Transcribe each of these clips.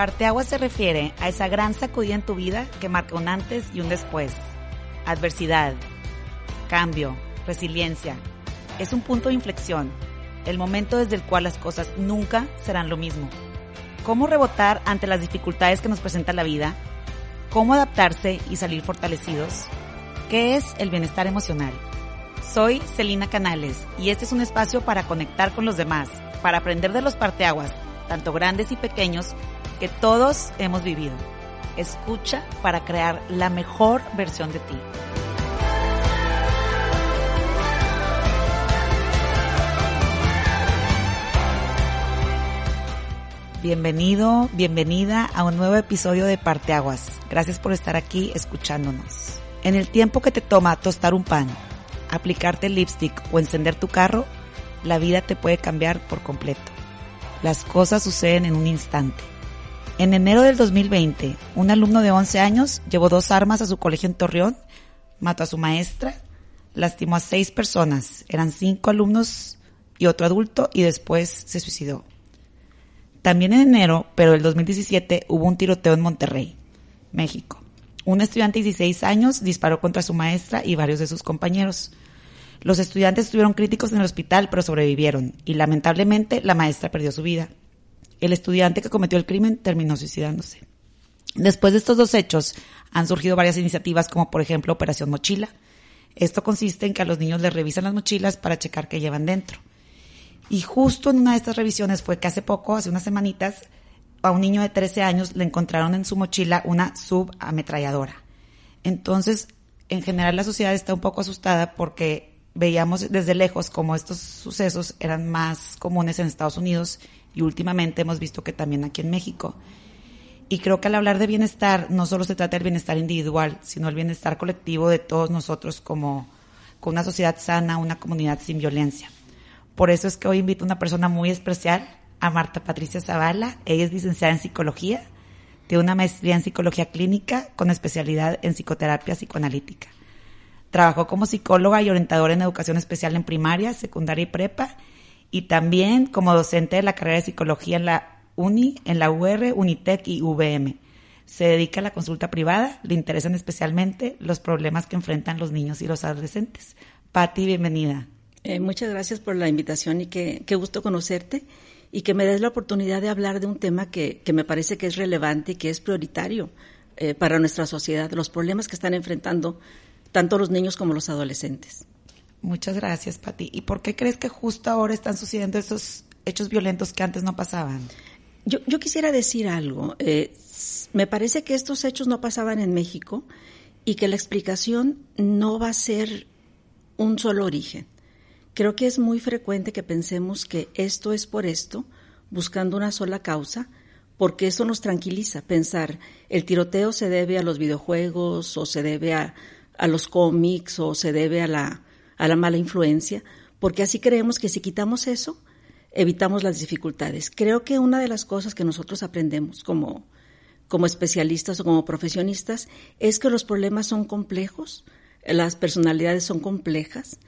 Parteaguas se refiere a esa gran sacudida en tu vida que marca un antes y un después. Adversidad, cambio, resiliencia. Es un punto de inflexión, el momento desde el cual las cosas nunca serán lo mismo. ¿Cómo rebotar ante las dificultades que nos presenta la vida? ¿Cómo adaptarse y salir fortalecidos? ¿Qué es el bienestar emocional? Soy Celina Canales y este es un espacio para conectar con los demás, para aprender de los parteaguas, tanto grandes y pequeños, que todos hemos vivido. Escucha para crear la mejor versión de ti. Bienvenido, bienvenida a un nuevo episodio de Parteaguas. Gracias por estar aquí escuchándonos. En el tiempo que te toma tostar un pan, aplicarte el lipstick o encender tu carro, la vida te puede cambiar por completo. Las cosas suceden en un instante. En enero del 2020, un alumno de 11 años llevó dos armas a su colegio en Torreón, mató a su maestra, lastimó a seis personas, eran cinco alumnos y otro adulto, y después se suicidó. También en enero, pero del 2017, hubo un tiroteo en Monterrey, México. Un estudiante de 16 años disparó contra su maestra y varios de sus compañeros. Los estudiantes estuvieron críticos en el hospital, pero sobrevivieron, y lamentablemente la maestra perdió su vida. El estudiante que cometió el crimen terminó suicidándose. Después de estos dos hechos, han surgido varias iniciativas como por ejemplo Operación Mochila. Esto consiste en que a los niños les revisan las mochilas para checar qué llevan dentro. Y justo en una de estas revisiones fue que hace poco, hace unas semanitas, a un niño de 13 años le encontraron en su mochila una subametralladora. Entonces, en general la sociedad está un poco asustada porque veíamos desde lejos como estos sucesos eran más comunes en Estados Unidos y últimamente hemos visto que también aquí en México. Y creo que al hablar de bienestar no solo se trata del bienestar individual, sino el bienestar colectivo de todos nosotros como con una sociedad sana, una comunidad sin violencia. Por eso es que hoy invito a una persona muy especial, a Marta Patricia Zavala. Ella es licenciada en psicología, tiene una maestría en psicología clínica con especialidad en psicoterapia psicoanalítica. Trabajó como psicóloga y orientadora en educación especial en primaria, secundaria y prepa, y también como docente de la carrera de psicología en la UNI, en la UR, Unitec y VM. Se dedica a la consulta privada, le interesan especialmente los problemas que enfrentan los niños y los adolescentes. Patti, bienvenida. Eh, muchas gracias por la invitación y qué gusto conocerte y que me des la oportunidad de hablar de un tema que, que me parece que es relevante y que es prioritario eh, para nuestra sociedad, los problemas que están enfrentando tanto los niños como los adolescentes. Muchas gracias, Pati. ¿Y por qué crees que justo ahora están sucediendo esos hechos violentos que antes no pasaban? Yo, yo quisiera decir algo. Eh, me parece que estos hechos no pasaban en México y que la explicación no va a ser un solo origen. Creo que es muy frecuente que pensemos que esto es por esto, buscando una sola causa, porque eso nos tranquiliza, pensar el tiroteo se debe a los videojuegos o se debe a, a los cómics o se debe a la, a la mala influencia, porque así creemos que si quitamos eso, evitamos las dificultades. Creo que una de las cosas que nosotros aprendemos como, como especialistas o como profesionistas es que los problemas son complejos, las personalidades son complejas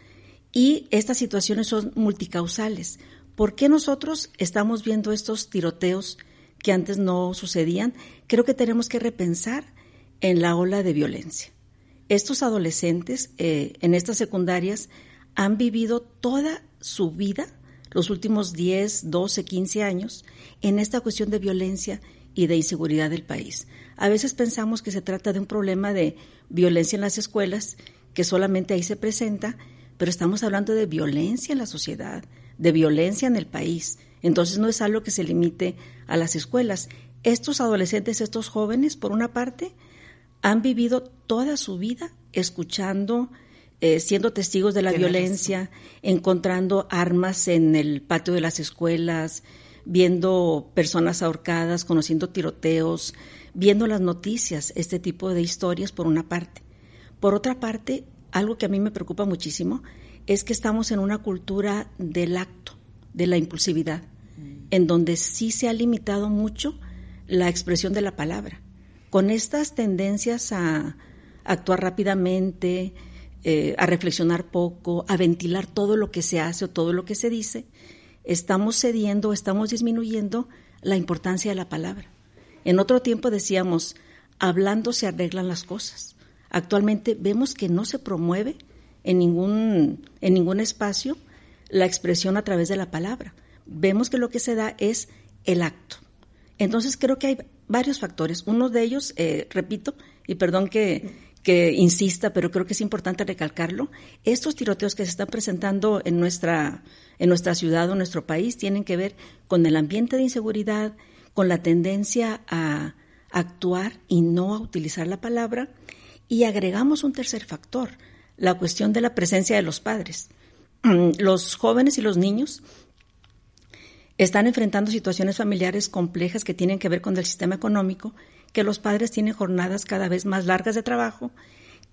y estas situaciones son multicausales. ¿Por qué nosotros estamos viendo estos tiroteos que antes no sucedían? Creo que tenemos que repensar en la ola de violencia. Estos adolescentes eh, en estas secundarias han vivido toda su vida, los últimos 10, 12, 15 años, en esta cuestión de violencia y de inseguridad del país. A veces pensamos que se trata de un problema de violencia en las escuelas, que solamente ahí se presenta, pero estamos hablando de violencia en la sociedad, de violencia en el país. Entonces no es algo que se limite a las escuelas. Estos adolescentes, estos jóvenes, por una parte, han vivido toda su vida escuchando, eh, siendo testigos de la violencia, encontrando armas en el patio de las escuelas, viendo personas ahorcadas, conociendo tiroteos, viendo las noticias, este tipo de historias por una parte. Por otra parte, algo que a mí me preocupa muchísimo es que estamos en una cultura del acto, de la impulsividad, mm. en donde sí se ha limitado mucho la expresión de la palabra. Con estas tendencias a actuar rápidamente, eh, a reflexionar poco, a ventilar todo lo que se hace o todo lo que se dice, estamos cediendo, estamos disminuyendo la importancia de la palabra. En otro tiempo decíamos, hablando se arreglan las cosas. Actualmente vemos que no se promueve en ningún, en ningún espacio la expresión a través de la palabra. Vemos que lo que se da es el acto. Entonces creo que hay varios factores. Uno de ellos, eh, repito, y perdón que, insista, pero creo que es importante recalcarlo, estos tiroteos que se están presentando en nuestra, en nuestra ciudad o nuestro país tienen que ver con el ambiente de inseguridad, con la tendencia a actuar y no a utilizar la palabra, y agregamos un tercer factor, la cuestión de la presencia de los padres. Los jóvenes y los niños están enfrentando situaciones familiares complejas que tienen que ver con el sistema económico, que los padres tienen jornadas cada vez más largas de trabajo,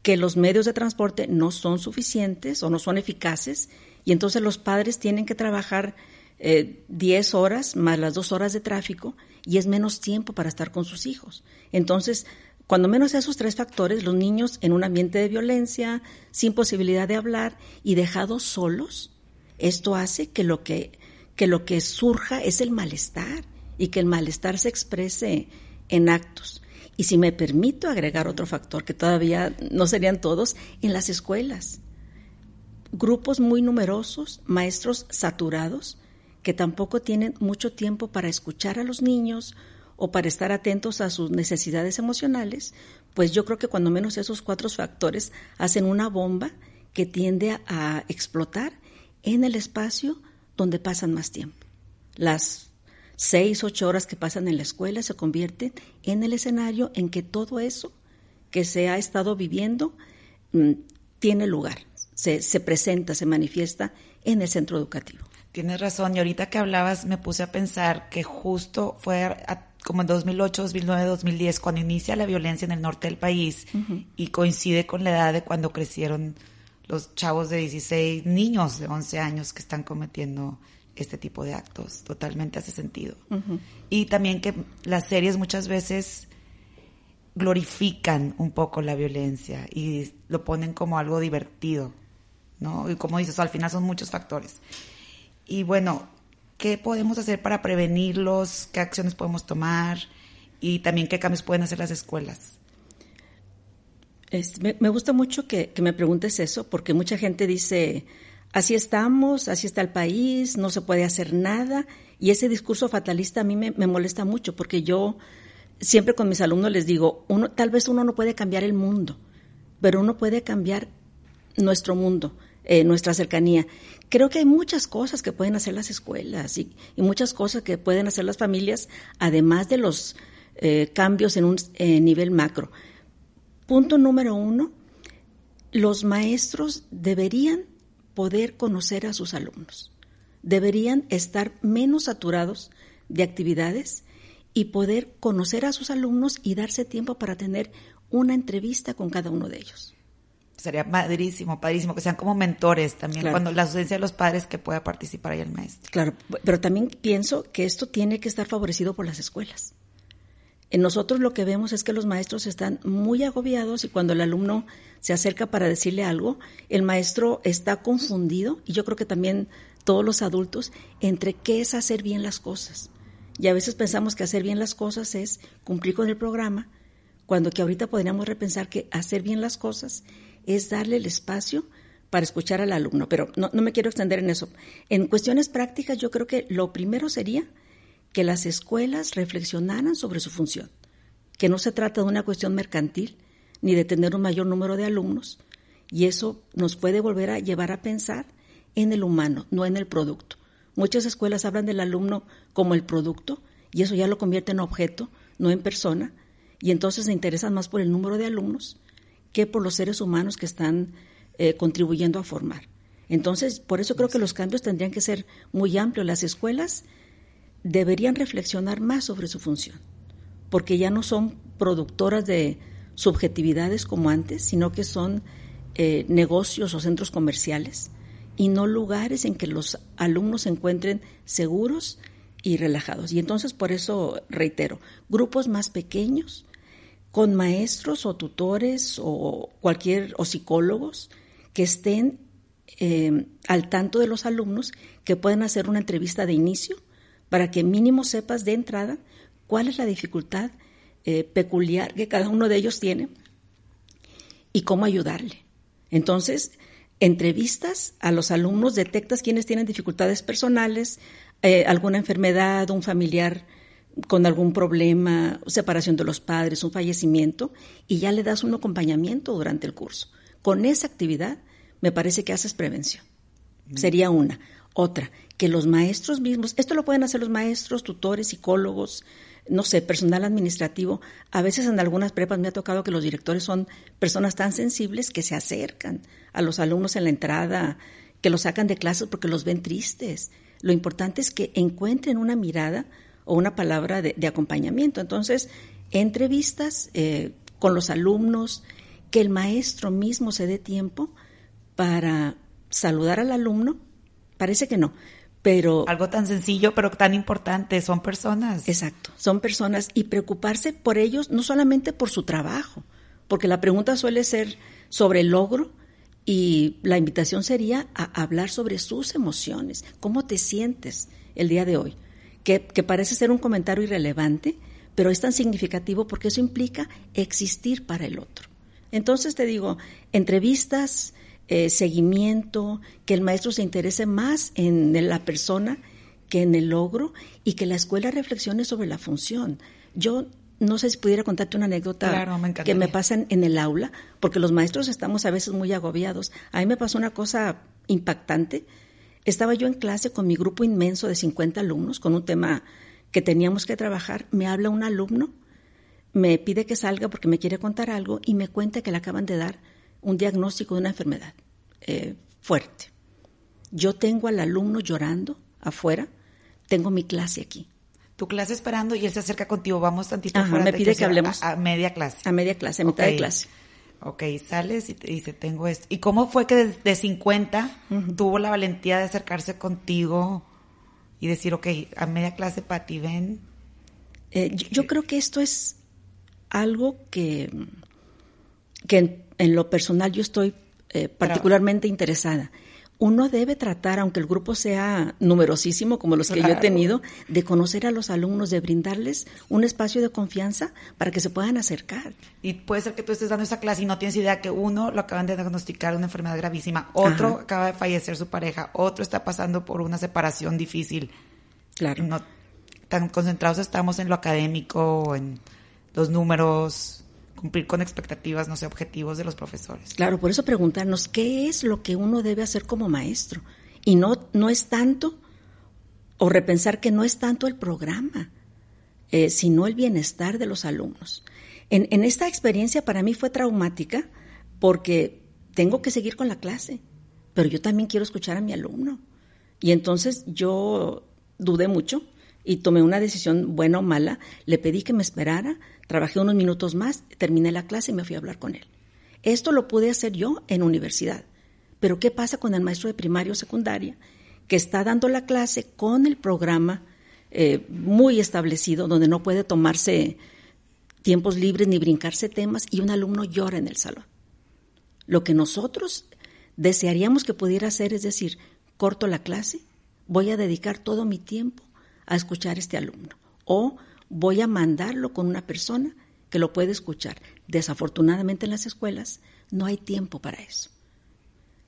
que los medios de transporte no son suficientes o no son eficaces, y entonces los padres tienen que trabajar 10 eh, horas más las dos horas de tráfico y es menos tiempo para estar con sus hijos. Entonces, cuando menos esos tres factores, los niños en un ambiente de violencia, sin posibilidad de hablar y dejados solos, esto hace que lo que que lo que surja es el malestar y que el malestar se exprese en actos. Y si me permito agregar otro factor, que todavía no serían todos, en las escuelas. Grupos muy numerosos, maestros saturados, que tampoco tienen mucho tiempo para escuchar a los niños o para estar atentos a sus necesidades emocionales, pues yo creo que cuando menos esos cuatro factores hacen una bomba que tiende a explotar en el espacio donde pasan más tiempo. Las seis, ocho horas que pasan en la escuela se convierten en el escenario en que todo eso que se ha estado viviendo mm, tiene lugar, se, se presenta, se manifiesta en el centro educativo. Tienes razón, y ahorita que hablabas me puse a pensar que justo fue como en 2008, 2009, 2010, cuando inicia la violencia en el norte del país y coincide con la edad de cuando crecieron los chavos de 16, niños de 11 años que están cometiendo este tipo de actos. Totalmente hace sentido. Y también que las series muchas veces glorifican un poco la violencia y lo ponen como algo divertido, ¿no? Y como dices, al final son muchos factores. Y bueno, ¿qué podemos hacer para prevenirlos? ¿Qué acciones podemos tomar? Y también qué cambios pueden hacer las escuelas me, gusta mucho que, me preguntes eso, porque mucha gente dice, así estamos, así está el país, no se puede hacer nada, y ese discurso fatalista a mí me, molesta mucho, porque yo siempre con mis alumnos les digo, uno, tal vez uno no puede cambiar el mundo, pero uno puede cambiar nuestro mundo, eh, nuestra cercanía. Creo que hay muchas cosas que pueden hacer las escuelas y, muchas cosas que pueden hacer las familias, además de los eh, cambios en un nivel macro. Punto número uno, los maestros deberían poder conocer a sus alumnos, deberían estar menos saturados de actividades y poder conocer a sus alumnos y darse tiempo para tener una entrevista con cada uno de ellos. Sería padrísimo, padrísimo, que sean como mentores también, cuando la ausencia de los padres que pueda participar ahí el maestro. Claro, pero también pienso que esto tiene que estar favorecido por las escuelas. En nosotros lo que vemos es que los maestros están muy agobiados y cuando el alumno se acerca para decirle algo, el maestro está confundido y yo creo que también todos los adultos entre qué es hacer bien las cosas. Y a veces pensamos que hacer bien las cosas es cumplir con el programa, cuando que ahorita podríamos repensar que hacer bien las cosas es darle el espacio para escuchar al alumno. Pero no, no me quiero extender en eso. En cuestiones prácticas yo creo que lo primero sería que las escuelas reflexionaran sobre su función, que no se trata de una cuestión mercantil ni de tener un mayor número de alumnos, y eso nos puede volver a llevar a pensar en el humano, no en el producto. Muchas escuelas hablan del alumno como el producto y eso ya lo convierte en objeto, no en persona, y entonces se interesan más por el número de alumnos que por los seres humanos que están eh, contribuyendo a formar. Entonces, por eso creo que los cambios tendrían que ser muy amplios. Las escuelas deberían reflexionar más sobre su función, porque ya no son productoras de subjetividades como antes, sino que son eh, negocios o centros comerciales y no lugares en que los alumnos se encuentren seguros y relajados. Y entonces por eso reitero, grupos más pequeños, con maestros o tutores o cualquier o psicólogos que estén eh, al tanto de los alumnos, que puedan hacer una entrevista de inicio para que mínimo sepas de entrada cuál es la dificultad eh, peculiar que cada uno de ellos tiene y cómo ayudarle. Entonces, entrevistas a los alumnos, detectas quienes tienen dificultades personales, eh, alguna enfermedad, un familiar con algún problema, separación de los padres, un fallecimiento, y ya le das un acompañamiento durante el curso. Con esa actividad me parece que haces prevención. Sería una. Otra, que los maestros mismos, esto lo pueden hacer los maestros, tutores, psicólogos, no sé, personal administrativo. A veces en algunas prepas me ha tocado que los directores son personas tan sensibles que se acercan a los alumnos en la entrada, que los sacan de clases porque los ven tristes. Lo importante es que encuentren una mirada o una palabra de, acompañamiento. Entonces, entrevistas eh, con los alumnos, que el maestro mismo se dé tiempo para saludar al alumno, parece que no, pero... Algo tan sencillo, pero tan importante, son personas. Exacto, son personas y preocuparse por ellos, no solamente por su trabajo, porque la pregunta suele ser sobre el logro y la invitación sería a hablar sobre sus emociones, cómo te sientes el día de hoy, que, que parece ser un comentario irrelevante, pero es tan significativo porque eso implica existir para el otro. Entonces te digo, entrevistas, eh, seguimiento, que el maestro se interese más en la persona que en el logro y que la escuela reflexione sobre la función. Yo no sé si pudiera contarte una anécdota que me pasa en, el aula, porque los maestros estamos a veces muy agobiados. A mí me pasó una cosa impactante. Estaba yo en clase con mi grupo inmenso de 50 alumnos, con un tema que teníamos que trabajar. Me habla un alumno, me pide que salga porque me quiere contar algo y me cuenta que le acaban de dar un diagnóstico de una enfermedad eh, fuerte. Yo tengo al alumno llorando afuera, tengo mi clase aquí. Tu clase esperando y él se acerca contigo, vamos tantito Ajá, me pide que, hablemos. A, media clase. A media clase, a mitad de clase. Ok, sales y te dice, tengo esto. ¿Y cómo fue que de, 50 tuvo la valentía de acercarse contigo y decir, ok, a media clase, Pati, ven? Eh, yo, creo que esto es algo que, que en lo personal yo estoy eh, particularmente interesada. Uno debe tratar, aunque el grupo sea numerosísimo como los que yo he tenido, de conocer a los alumnos, de brindarles un espacio de confianza para que se puedan acercar. Y puede ser que tú estés dando esa clase y no tienes idea que uno lo acaban de diagnosticar una enfermedad gravísima, otro acaba de fallecer su pareja, otro está pasando por una separación difícil. Claro. No tan concentrados estamos en lo académico, en los números, cumplir con expectativas, no sé, objetivos de los profesores. Claro, por eso preguntarnos qué es lo que uno debe hacer como maestro. Y no, no es tanto, o repensar que no es tanto el programa, eh, sino el bienestar de los alumnos. En, en esta experiencia para mí fue traumática porque tengo que seguir con la clase, pero yo también quiero escuchar a mi alumno. Y entonces yo dudé mucho y tomé una decisión buena o mala, le pedí que me esperara, Trabajé unos minutos más, terminé la clase y me fui a hablar con él. Esto lo pude hacer yo en universidad. Pero ¿qué pasa con el maestro de primaria o secundaria que está dando la clase con el programa eh, muy establecido, donde no puede tomarse tiempos libres ni brincarse temas y un alumno llora en el salón? Lo que nosotros desearíamos que pudiera hacer es decir, corto la clase, voy a dedicar todo mi tiempo a escuchar a este alumno. O voy a mandarlo con una persona que lo puede escuchar. Desafortunadamente en las escuelas no hay tiempo para eso.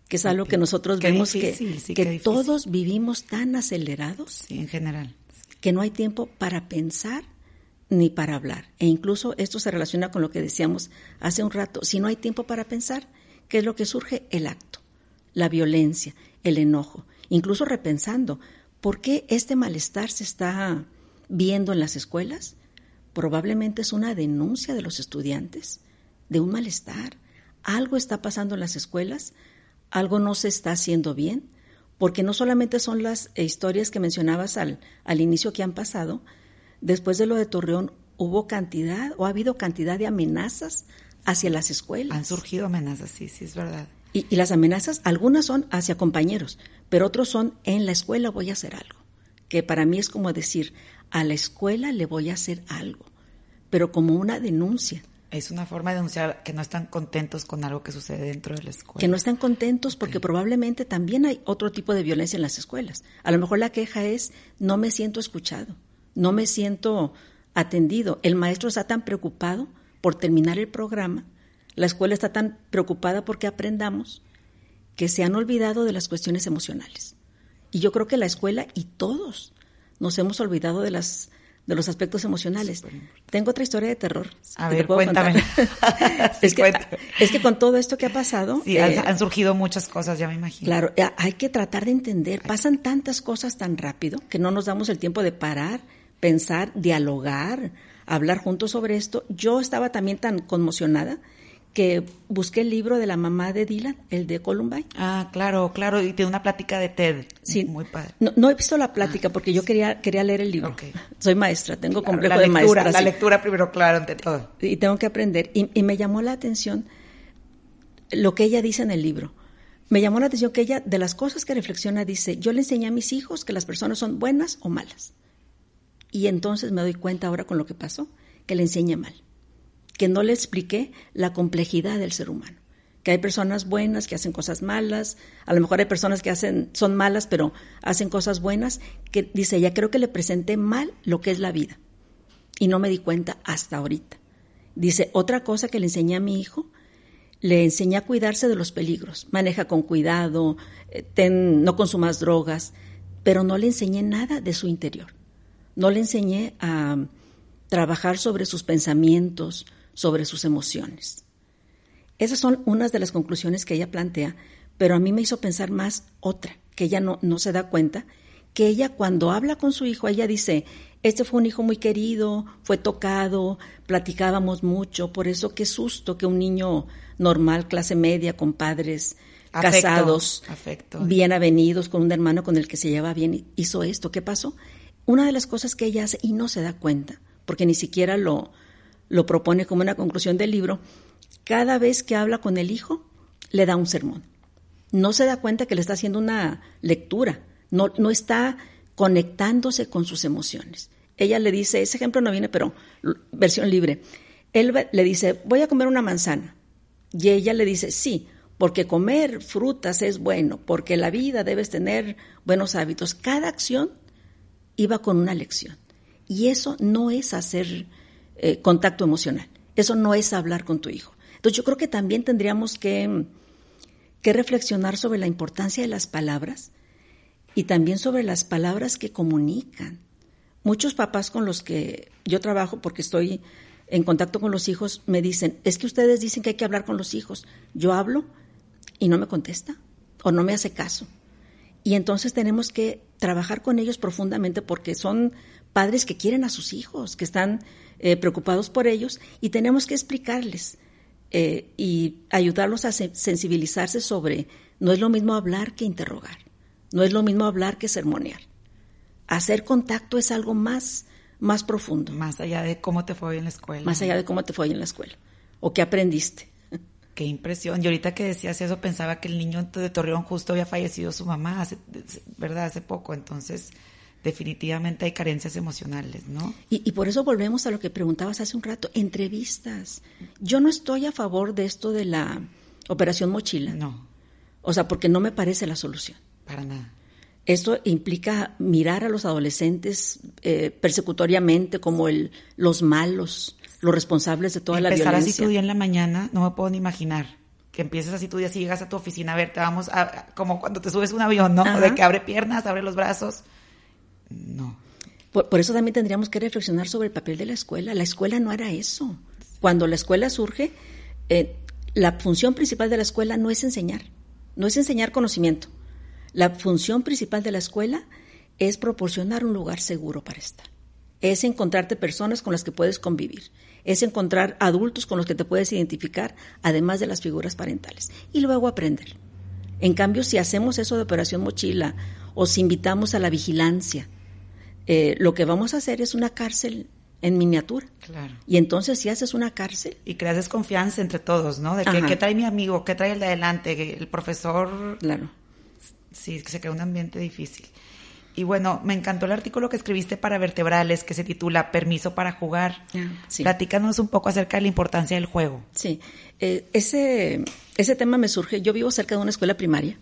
Que es algo que nosotros vemos que, todos vivimos tan acelerados. en general. Que no hay tiempo para pensar ni para hablar. E incluso esto se relaciona con lo que decíamos hace un rato. Si no hay tiempo para pensar, ¿qué es lo que surge? El acto, la violencia, el enojo. Incluso repensando, ¿por qué este malestar se está viendo en las escuelas, probablemente es una denuncia de los estudiantes de un malestar. Algo está pasando en las escuelas, algo no se está haciendo bien, porque no solamente son las historias que mencionabas al, al inicio que han pasado, después de lo de Torreón hubo cantidad o ha habido cantidad de amenazas hacia las escuelas. Han surgido amenazas, sí, sí, es verdad. Y, y, las amenazas, algunas son hacia compañeros, pero otros son en la escuela voy a hacer algo, que para mí es como decir, a la escuela le voy a hacer algo, pero como una denuncia. Es una forma de denunciar que no están contentos con algo que sucede dentro de la escuela. Que no están contentos porque probablemente también hay otro tipo de violencia en las escuelas. A lo mejor la queja es no me siento escuchado, no me siento atendido. El maestro está tan preocupado por terminar el programa, la escuela está tan preocupada porque aprendamos, que se han olvidado de las cuestiones emocionales. Y yo creo que la escuela y todos nos hemos olvidado de las de los aspectos emocionales. Tengo otra historia de terror. A ver, cuéntame. es, que, es, que, con todo esto que ha pasado... Sí, han, eh, surgido muchas cosas, ya me imagino. Claro, eh, hay que tratar de entender. Pasan tantas cosas tan rápido que no nos damos el tiempo de parar, pensar, dialogar, hablar juntos sobre esto. Yo estaba también tan conmocionada que busqué el libro de la mamá de Dylan, el de Columbine. Ah, claro, claro, y tiene una plática de TED. Sí, muy padre. No, he visto la plática ah, porque yo quería quería leer el libro. Soy maestra, tengo complejo de maestra. La lectura primero, claro, ante todo. Y tengo que aprender. Y, y me llamó la atención lo que ella dice en el libro. Me llamó la atención que ella, de las cosas que reflexiona, dice, yo le enseñé a mis hijos que las personas son buenas o malas. Y entonces me doy cuenta ahora con lo que pasó, que le enseñé mal que no le expliqué la complejidad del ser humano. Que hay personas buenas que hacen cosas malas, a lo mejor hay personas que hacen, son malas, pero hacen cosas buenas, que dice, ya creo que le presenté mal lo que es la vida. Y no me di cuenta hasta ahorita. Dice, otra cosa que le enseñé a mi hijo, le enseñé a cuidarse de los peligros. Maneja con cuidado, eh, no consumas drogas, pero no le enseñé nada de su interior. No le enseñé a trabajar sobre sus pensamientos, sobre sus emociones. Esas son unas de las conclusiones que ella plantea, pero a mí me hizo pensar más otra, que ella no, no se da cuenta, que ella cuando habla con su hijo, ella dice, este fue un hijo muy querido, fue tocado, platicábamos mucho, por eso qué susto que un niño normal, clase media, con padres casados, bien avenidos, con un hermano con el que se lleva bien, hizo esto. ¿Qué pasó? Una de las cosas que ella hace y no se da cuenta, porque ni siquiera lo, lo propone como una conclusión del libro, cada vez que habla con el hijo, le da un sermón. No se da cuenta que le está haciendo una lectura, no, no está conectándose con sus emociones. Ella le dice, ese ejemplo no viene, pero versión libre. Él le dice, voy a comer una manzana. Y ella le dice, sí, porque comer frutas es bueno, porque la vida debes tener buenos hábitos. Cada acción iba con una lección. Y eso no es hacer eh, contacto emocional. Eso no es hablar con tu hijo. Entonces yo creo que también tendríamos que, que reflexionar sobre la importancia de las palabras y también sobre las palabras que comunican. Muchos papás con los que yo trabajo, porque estoy en contacto con los hijos, me dicen, es que ustedes dicen que hay que hablar con los hijos. Yo hablo y no me contesta o no me hace caso. Y entonces tenemos que trabajar con ellos profundamente porque son padres que quieren a sus hijos, que están eh, preocupados por ellos y tenemos que explicarles eh, y ayudarlos a sensibilizarse sobre no es lo mismo hablar que interrogar, no es lo mismo hablar que sermonear. Hacer contacto es algo más, más profundo. Más allá de cómo te fue en la escuela. Más allá de cómo te fue en la escuela o qué aprendiste. Qué impresión. Y ahorita que decías eso, pensaba que el niño de Torreón justo había fallecido su mamá, ¿verdad? Hace poco. Entonces, definitivamente hay carencias emocionales, ¿no? Y, por eso volvemos a lo que preguntabas hace un rato, entrevistas. Yo no estoy a favor de esto de la operación mochila. No. O sea, porque no me parece la solución. Para nada. Esto implica mirar a los adolescentes eh, persecutoriamente como el, los malos, los responsables de toda la violencia. Empezar así tu día en la mañana, no me puedo ni imaginar que empieces así tu día, si llegas a tu oficina, a ver, te vamos a, como cuando te subes un avión, ¿no? De que abre piernas, abre los brazos no. Por, eso también tendríamos que reflexionar sobre el papel de la escuela. La escuela no era eso. Cuando la escuela surge, eh, la función principal de la escuela no es enseñar, no es enseñar conocimiento. La función principal de la escuela es proporcionar un lugar seguro para estar. Es encontrarte personas con las que puedes convivir. Es encontrar adultos con los que te puedes identificar, además de las figuras parentales. Y luego aprender. En cambio, si hacemos eso de operación mochila o si invitamos a la vigilancia, eh, lo que vamos a hacer es una cárcel en miniatura. Claro. Y entonces si haces una cárcel... Y creas desconfianza entre todos, ¿no? De que, ¿qué trae mi amigo? ¿Qué trae el de adelante? El profesor... Claro. Sí, se crea un ambiente difícil. Y bueno, me encantó el artículo que escribiste para Vertebrales que se titula Permiso para jugar. Ah, sí. Platícanos un poco acerca de la importancia del juego. Sí, eh, ese, ese tema me surge. Yo vivo cerca de una escuela primaria,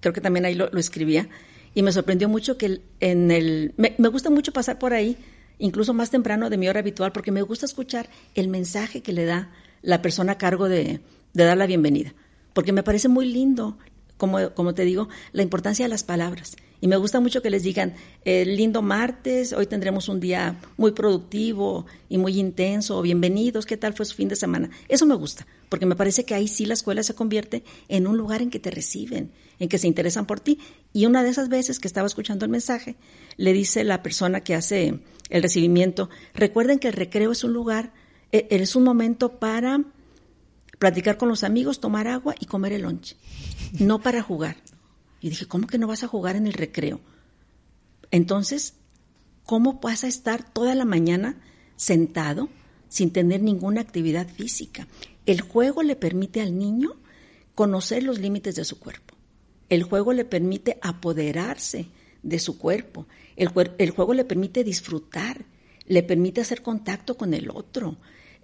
creo que también ahí lo escribía y me sorprendió mucho que en el... Me, gusta mucho pasar por ahí incluso más temprano de mi hora habitual, porque me gusta escuchar el mensaje que le da la persona a cargo de, de dar la bienvenida, porque me parece muy lindo, como, como te digo, la importancia de las palabras. Y me gusta mucho que les digan, eh, lindo martes, hoy tendremos un día muy productivo y muy intenso, bienvenidos, ¿qué tal fue su fin de semana? Eso me gusta, porque me parece que ahí sí la escuela se convierte en un lugar en que te reciben, en que se interesan por ti. Y una de esas veces que estaba escuchando el mensaje, le dice la persona que hace el recibimiento, recuerden que el recreo es un lugar, e, es un momento para platicar con los amigos, tomar agua y comer el lunch, no para jugar. Y dije, ¿cómo que no vas a jugar en el recreo? Entonces, ¿cómo vas a estar toda la mañana sentado sin tener ninguna actividad física? El juego le permite al niño conocer los límites de su cuerpo. El juego le permite apoderarse de su cuerpo. El, juego le permite disfrutar, le permite hacer contacto con el otro,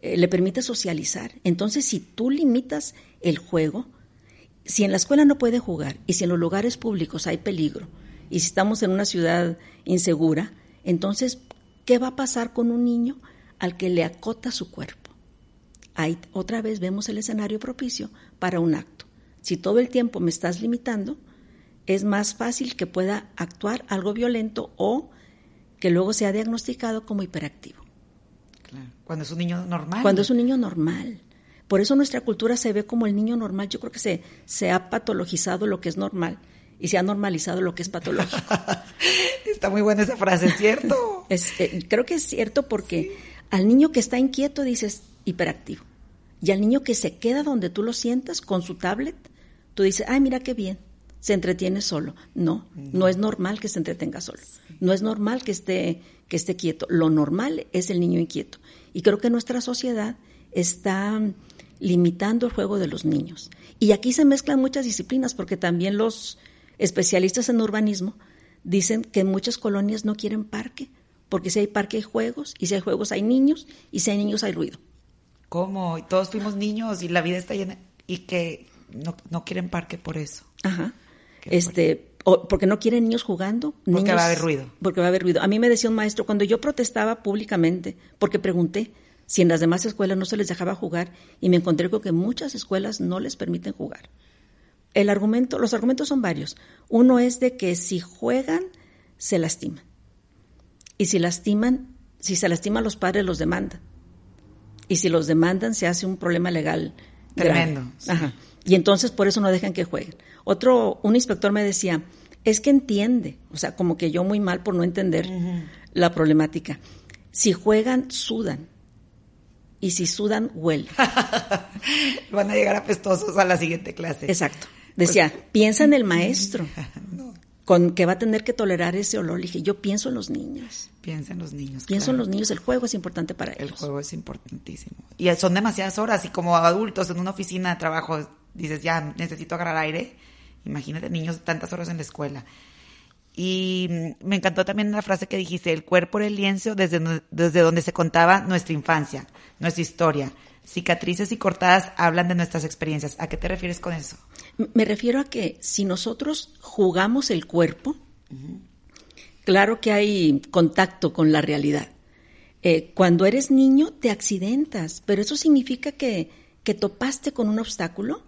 eh, le permite socializar. Entonces, si tú limitas el juego, si en la escuela no puede jugar y si en los lugares públicos hay peligro y si estamos en una ciudad insegura, entonces, ¿qué va a pasar con un niño al que le acota su cuerpo? Ahí otra vez vemos el escenario propicio para un acto. Si todo el tiempo me estás limitando, es más fácil que pueda actuar algo violento o que luego sea diagnosticado como hiperactivo. Cuando es un niño normal. Cuando es un niño normal. Por eso nuestra cultura se ve como el niño normal. Yo creo que se, se ha patologizado lo que es normal y se ha normalizado lo que es patológico. está muy buena esa frase, ¿cierto? Eh, creo que es cierto porque al niño que está inquieto dices hiperactivo. Y al niño que se queda donde tú lo sientas con su tablet, tú dices, ay, mira qué bien, se entretiene solo. No, no, es normal que se entretenga solo. No es normal que esté, que esté quieto. Lo normal es el niño inquieto. Y creo que nuestra sociedad está limitando el juego de los niños. Y aquí se mezclan muchas disciplinas porque también los especialistas en urbanismo dicen que muchas colonias no quieren parque, porque si hay parque hay juegos, y si hay juegos hay niños, y si hay niños hay ruido. ¿Cómo? Y todos fuimos niños y la vida está llena y que no, quieren parque por eso. Ajá. este, porque no quieren niños jugando. Porque va a haber ruido. Porque va a haber ruido. A mí me decía un maestro, cuando yo protestaba públicamente, porque pregunté, si en las demás escuelas no se les dejaba jugar y me encontré con que muchas escuelas no les permiten jugar. El argumento, los argumentos son varios. Uno es de que si juegan, se lastiman. Y si lastiman, si se lastiman los padres, los demandan. Y si los demandan, se hace un problema legal. Tremendo. Y entonces por eso no dejan que jueguen. Otro, un inspector me decía, es que entiende, o sea, como que yo muy mal por no entender la problemática. Si juegan, sudan y si sudan, huelen. Van a llegar apestosos a la siguiente clase. Exacto. Decía, pues, piensa en el maestro, con que va a tener que tolerar ese olor. Le dije, yo pienso en los niños. Piensa en los niños. Pienso en los niños, el juego es importante para ellos. El juego es importantísimo. Y son demasiadas horas y como adultos en una oficina de trabajo dices, ya necesito agarrar aire. Imagínate niños tantas horas en la escuela. Y me encantó también la frase que dijiste, el cuerpo era el lienzo desde, desde donde se contaba nuestra infancia, nuestra historia. Cicatrices y cortadas hablan de nuestras experiencias. ¿A qué te refieres con eso? Me refiero a que si nosotros jugamos el cuerpo, claro que hay contacto con la realidad. Eh, cuando eres niño te accidentas, pero eso significa que, que topaste con un obstáculo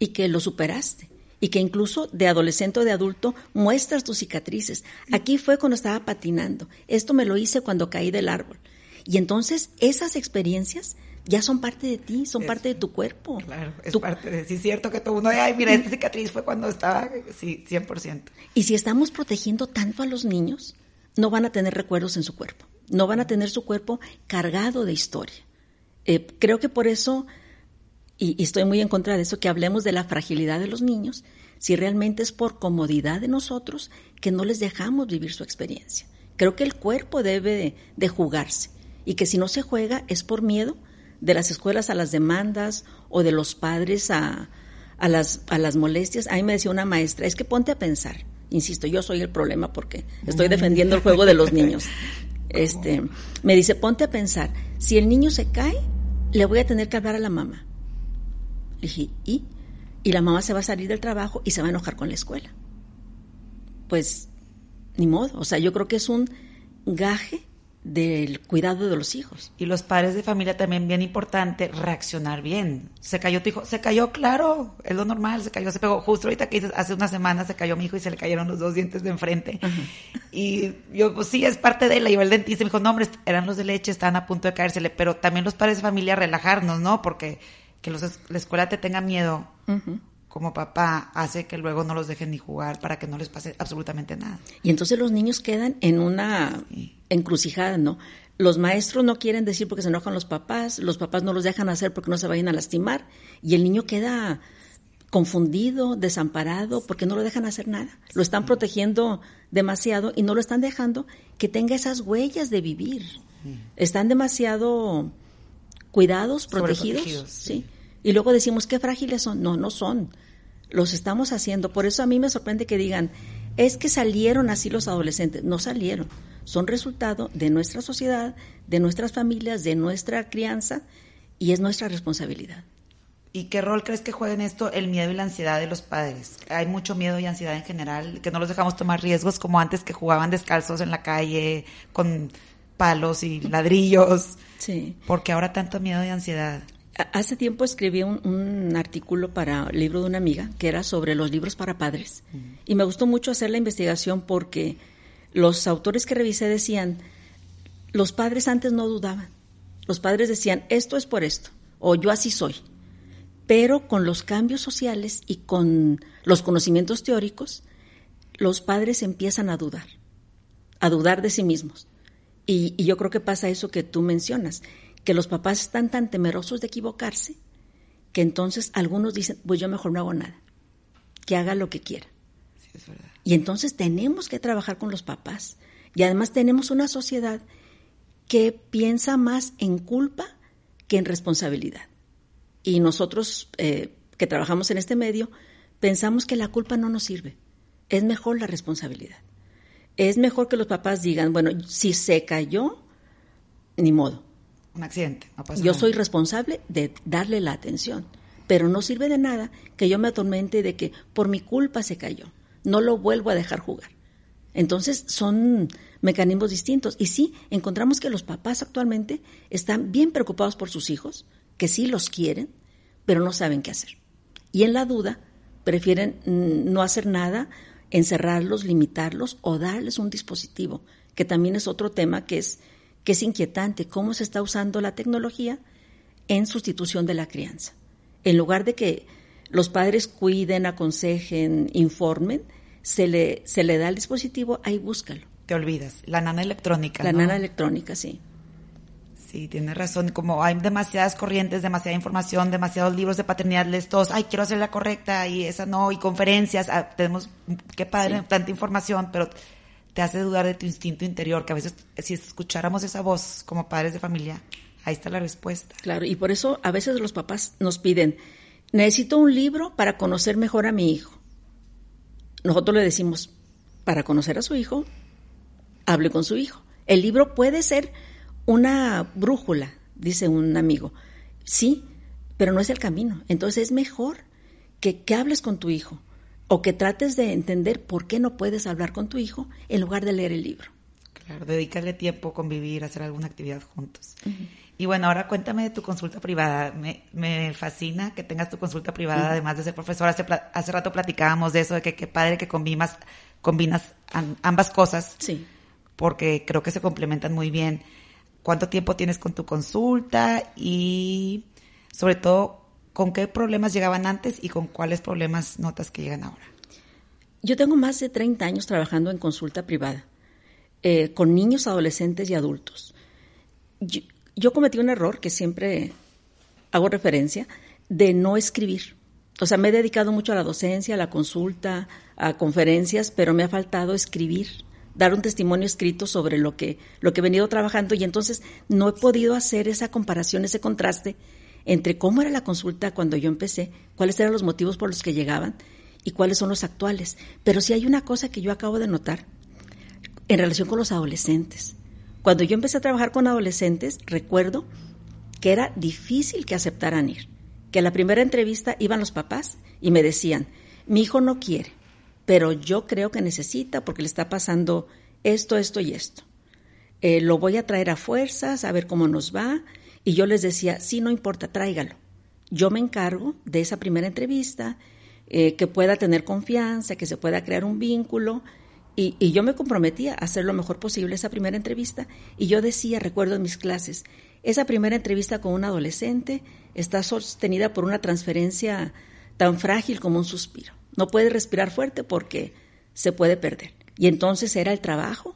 y que lo superaste y que incluso de adolescente o de adulto muestras tus cicatrices. Aquí fue cuando estaba patinando. Esto me lo hice cuando caí del árbol. Y entonces esas experiencias ya son parte de ti, son parte de tu cuerpo. Claro, es parte de sí, es cierto que todo uno, ay, mira, esta cicatriz fue cuando estaba, sí, 100%. Y si estamos protegiendo tanto a los niños, no van a tener recuerdos en su cuerpo, no van a tener su cuerpo cargado de historia. Eh, creo que por eso y, estoy muy en contra de eso, que hablemos de la fragilidad de los niños, si realmente es por comodidad de nosotros que no les dejamos vivir su experiencia. Creo que el cuerpo debe de, jugarse y que si no se juega es por miedo de las escuelas a las demandas o de los padres a, a, las, a las molestias. A mí me decía una maestra, es que ponte a pensar. Insisto, yo soy el problema porque estoy defendiendo el juego de los niños. Este, me dice, ponte a pensar, si el niño se cae, le voy a tener que hablar a la mamá dije, ¿y? Y la mamá se va a salir del trabajo y se va a enojar con la escuela. Pues, ni modo. O sea, yo creo que es un gaje del cuidado de los hijos. Y los padres de familia también bien importante reaccionar bien. Se cayó tu hijo, se cayó, claro, es lo normal, se cayó, se pegó. Justo ahorita que dices, hace una semana se cayó mi hijo y se le cayeron los dos dientes de enfrente. Y yo, pues sí, es parte de él. Y el dentista me dijo, no, hombre, eran los de leche, estaban a punto de caérsele. Pero también los padres de familia relajarnos, ¿no? Porque que los, la escuela te tenga miedo como papá hace que luego no los dejen ni jugar para que no les pase absolutamente nada. Y entonces los niños quedan en una encrucijada, ¿no? Los maestros no quieren decir porque se enojan los papás, los papás no los dejan hacer porque no se vayan a lastimar y el niño queda confundido, desamparado, porque no lo dejan hacer nada. Lo están protegiendo demasiado y no lo están dejando que tenga esas huellas de vivir. Están demasiado cuidados, protegidos, sí. Y luego decimos, qué frágiles son. No, no son los estamos haciendo. Por eso a mí me sorprende que digan, es que salieron así los adolescentes. No salieron. Son resultado de nuestra sociedad, de nuestras familias, de nuestra crianza y es nuestra responsabilidad. ¿Y qué rol crees que juega en esto el miedo y la ansiedad de los padres? Hay mucho miedo y ansiedad en general, que no los dejamos tomar riesgos como antes que jugaban descalzos en la calle con palos y ladrillos. Sí. Porque ahora tanto miedo y ansiedad. Hace tiempo escribí un, artículo para el libro de una amiga que era sobre los libros para padres. Y me gustó mucho hacer la investigación porque los autores que revisé decían, los padres antes no dudaban. Los padres decían, esto es por esto, o yo así soy. Pero con los cambios sociales y con los conocimientos teóricos, los padres empiezan a dudar, a dudar de sí mismos. y yo creo que pasa eso que tú mencionas que los papás están tan temerosos de equivocarse que entonces algunos dicen, pues yo mejor no hago nada, que haga lo que quiera. Y entonces tenemos que trabajar con los papás. Y además tenemos una sociedad que piensa más en culpa que en responsabilidad. Y nosotros eh, que trabajamos en este medio, pensamos que la culpa no nos sirve. Es mejor la responsabilidad. Es mejor que los papás digan, bueno, si se cayó, ni modo un accidente. yo soy responsable de darle la atención, pero no sirve de nada que yo me atormente de que por mi culpa se cayó. No lo vuelvo a dejar jugar. Entonces son mecanismos distintos. Y sí, encontramos que los papás actualmente están bien preocupados por sus hijos, que sí los quieren, pero no saben qué hacer. Y en la duda prefieren mm, no hacer nada, encerrarlos, limitarlos o darles un dispositivo, que también es otro tema que es que es inquietante cómo se está usando la tecnología en sustitución de la crianza. En lugar de que los padres cuiden, aconsejen, informen, se le, se le da el dispositivo, ahí búscalo. Te olvidas, la nana electrónica. La nana electrónica, sí. Sí, tienes razón. Como hay demasiadas corrientes, demasiada información, demasiados libros de paternidad, les todos, ay, quiero hacer la correcta y esa no, y conferencias, ah, tenemos, qué padre, tanta información, pero te hace dudar de tu instinto interior, que a veces si escucháramos esa voz como padres de familia, ahí está la respuesta. Claro, y por eso a veces los papás nos piden, necesito un libro para conocer mejor a mi hijo. Nosotros le decimos, para conocer a su hijo, hable con su hijo. El libro puede ser una brújula, dice un amigo. Sí, pero no es el camino. Entonces es mejor que, que hables con tu hijo o que trates de entender por qué no puedes hablar con tu hijo en lugar de leer el libro. Claro, dedicarle tiempo, convivir, hacer alguna actividad juntos. Y bueno, ahora cuéntame de tu consulta privada. Me, fascina que tengas tu consulta privada, además de ser profesora. Hace, hace, rato platicábamos de eso, de que qué padre que combinas, combinas ambas cosas. Sí. Porque creo que se complementan muy bien. ¿Cuánto tiempo tienes con tu consulta? Y sobre todo, ¿Con qué problemas llegaban antes y con cuáles problemas notas que llegan ahora? Yo tengo más de 30 años trabajando en consulta privada, eh, con niños, adolescentes y adultos. Yo, cometí un error que siempre hago referencia, de no escribir. O sea, me he dedicado mucho a la docencia, a la consulta, a conferencias, pero me ha faltado escribir, dar un testimonio escrito sobre lo que, lo que he venido trabajando y entonces no he podido hacer esa comparación, ese contraste entre cómo era la consulta cuando yo empecé, cuáles eran los motivos por los que llegaban y cuáles son los actuales. Pero sí hay una cosa que yo acabo de notar en relación con los adolescentes. Cuando yo empecé a trabajar con adolescentes, recuerdo que era difícil que aceptaran ir. Que a la primera entrevista iban los papás y me decían, mi hijo no quiere, pero yo creo que necesita porque le está pasando esto, esto y esto. eh, lo voy a traer a fuerzas, a ver cómo nos va. Y yo les decía, sí, no importa, tráigalo. Yo me encargo de esa primera entrevista, eh, que pueda tener confianza, que se pueda crear un vínculo. Y, y, yo me comprometía a hacer lo mejor posible esa primera entrevista. Y yo decía, recuerdo en mis clases, esa primera entrevista con un adolescente está sostenida por una transferencia tan frágil como un suspiro. No puede respirar fuerte porque se puede perder. Y entonces era el trabajo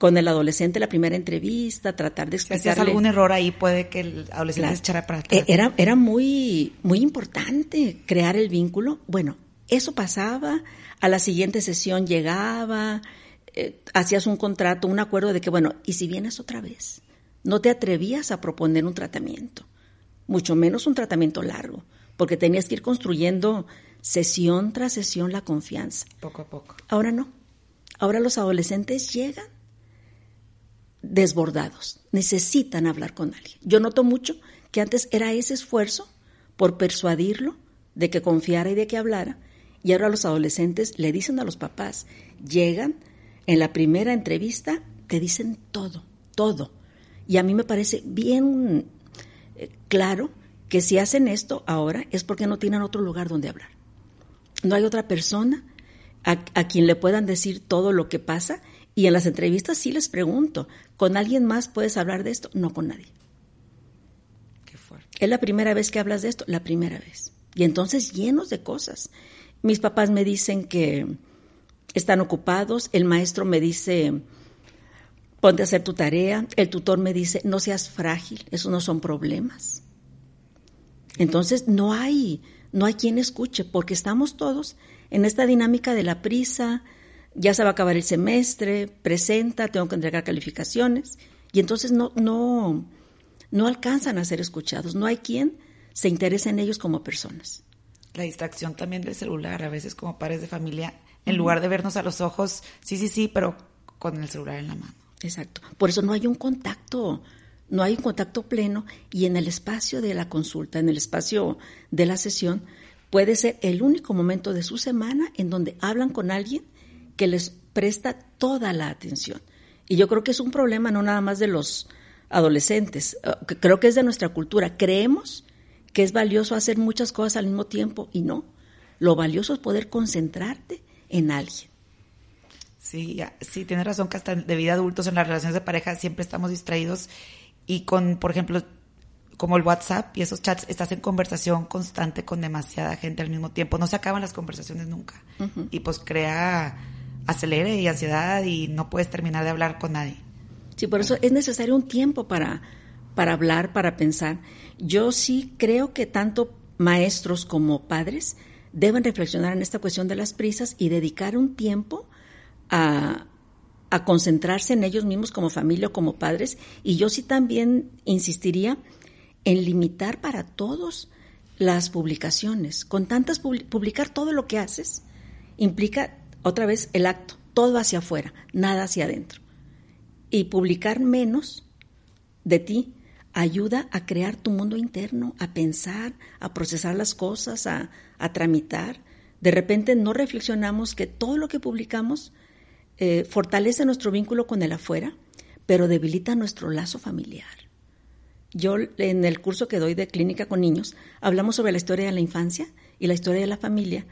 con el adolescente la primera entrevista, tratar de explicarle. Si algún error ahí puede que el adolescente se echara para atrás. Eh, era, era muy, muy importante crear el vínculo. Bueno, eso pasaba, a la siguiente sesión llegaba, eh, hacías un contrato, un acuerdo de que, bueno, ¿y si vienes otra vez? No te atrevías a proponer un tratamiento, mucho menos un tratamiento largo, porque tenías que ir construyendo sesión tras sesión la confianza. Poco a poco. Ahora no. Ahora los adolescentes llegan desbordados, necesitan hablar con alguien. Yo noto mucho que antes era ese esfuerzo por persuadirlo de que confiara y de que hablara, y ahora los adolescentes le dicen a los papás, llegan en la primera entrevista, te dicen todo, todo. Y a mí me parece bien eh, claro que si hacen esto ahora es porque no tienen otro lugar donde hablar. No hay otra persona a, a quien le puedan decir todo lo que pasa y en las entrevistas sí les pregunto, ¿con alguien más puedes hablar de esto? No con nadie. Qué fuerte. ¿Es la primera vez que hablas de esto? La primera vez. Y entonces llenos de cosas. Mis papás me dicen que están ocupados, el maestro me dice, ponte a hacer tu tarea, el tutor me dice, no seas frágil, eso no son problemas. Entonces no hay, no hay quien escuche, porque estamos todos en esta dinámica de la prisa, ya se va a acabar el semestre, presenta, tengo que entregar calificaciones, y entonces no, no, no alcanzan a ser escuchados, no hay quien se interese en ellos como personas. La distracción también del celular, a veces como padres de familia, en lugar de vernos a los ojos, sí, sí, sí, pero con el celular en la mano. Exacto. Por eso no hay un contacto, no hay un contacto pleno y en el espacio de la consulta, en el espacio de la sesión, puede ser el único momento de su semana en donde hablan con alguien que les presta toda la atención. Y yo creo que es un problema no nada más de los adolescentes, eh, creo que es de nuestra cultura. Creemos que es valioso hacer muchas cosas al mismo tiempo y no. Lo valioso es poder concentrarte en alguien. Sí, sí, tienes razón que hasta de vida adultos en las relaciones de pareja siempre estamos distraídos y con, por ejemplo, como el WhatsApp y esos chats, estás en conversación constante con demasiada gente al mismo tiempo. No se acaban las conversaciones nunca. Y pues crea acelere y ansiedad y no puedes terminar de hablar con nadie. Sí, por eso es necesario un tiempo para, para hablar, para pensar. Yo sí creo que tanto maestros como padres deben reflexionar en esta cuestión de las prisas y dedicar un tiempo a, a concentrarse en ellos mismos como familia o como padres. Y yo sí también insistiría en limitar para todos las publicaciones. Con tantas publicar todo lo que haces implica otra vez el acto, todo hacia afuera, nada hacia adentro. Y publicar menos de ti ayuda a crear tu mundo interno, a pensar, a procesar las cosas, a, tramitar. De repente no reflexionamos que todo lo que publicamos eh, fortalece nuestro vínculo con el afuera, pero debilita nuestro lazo familiar. Yo en el curso que doy de clínica con niños hablamos sobre la historia de la infancia y la historia de la familia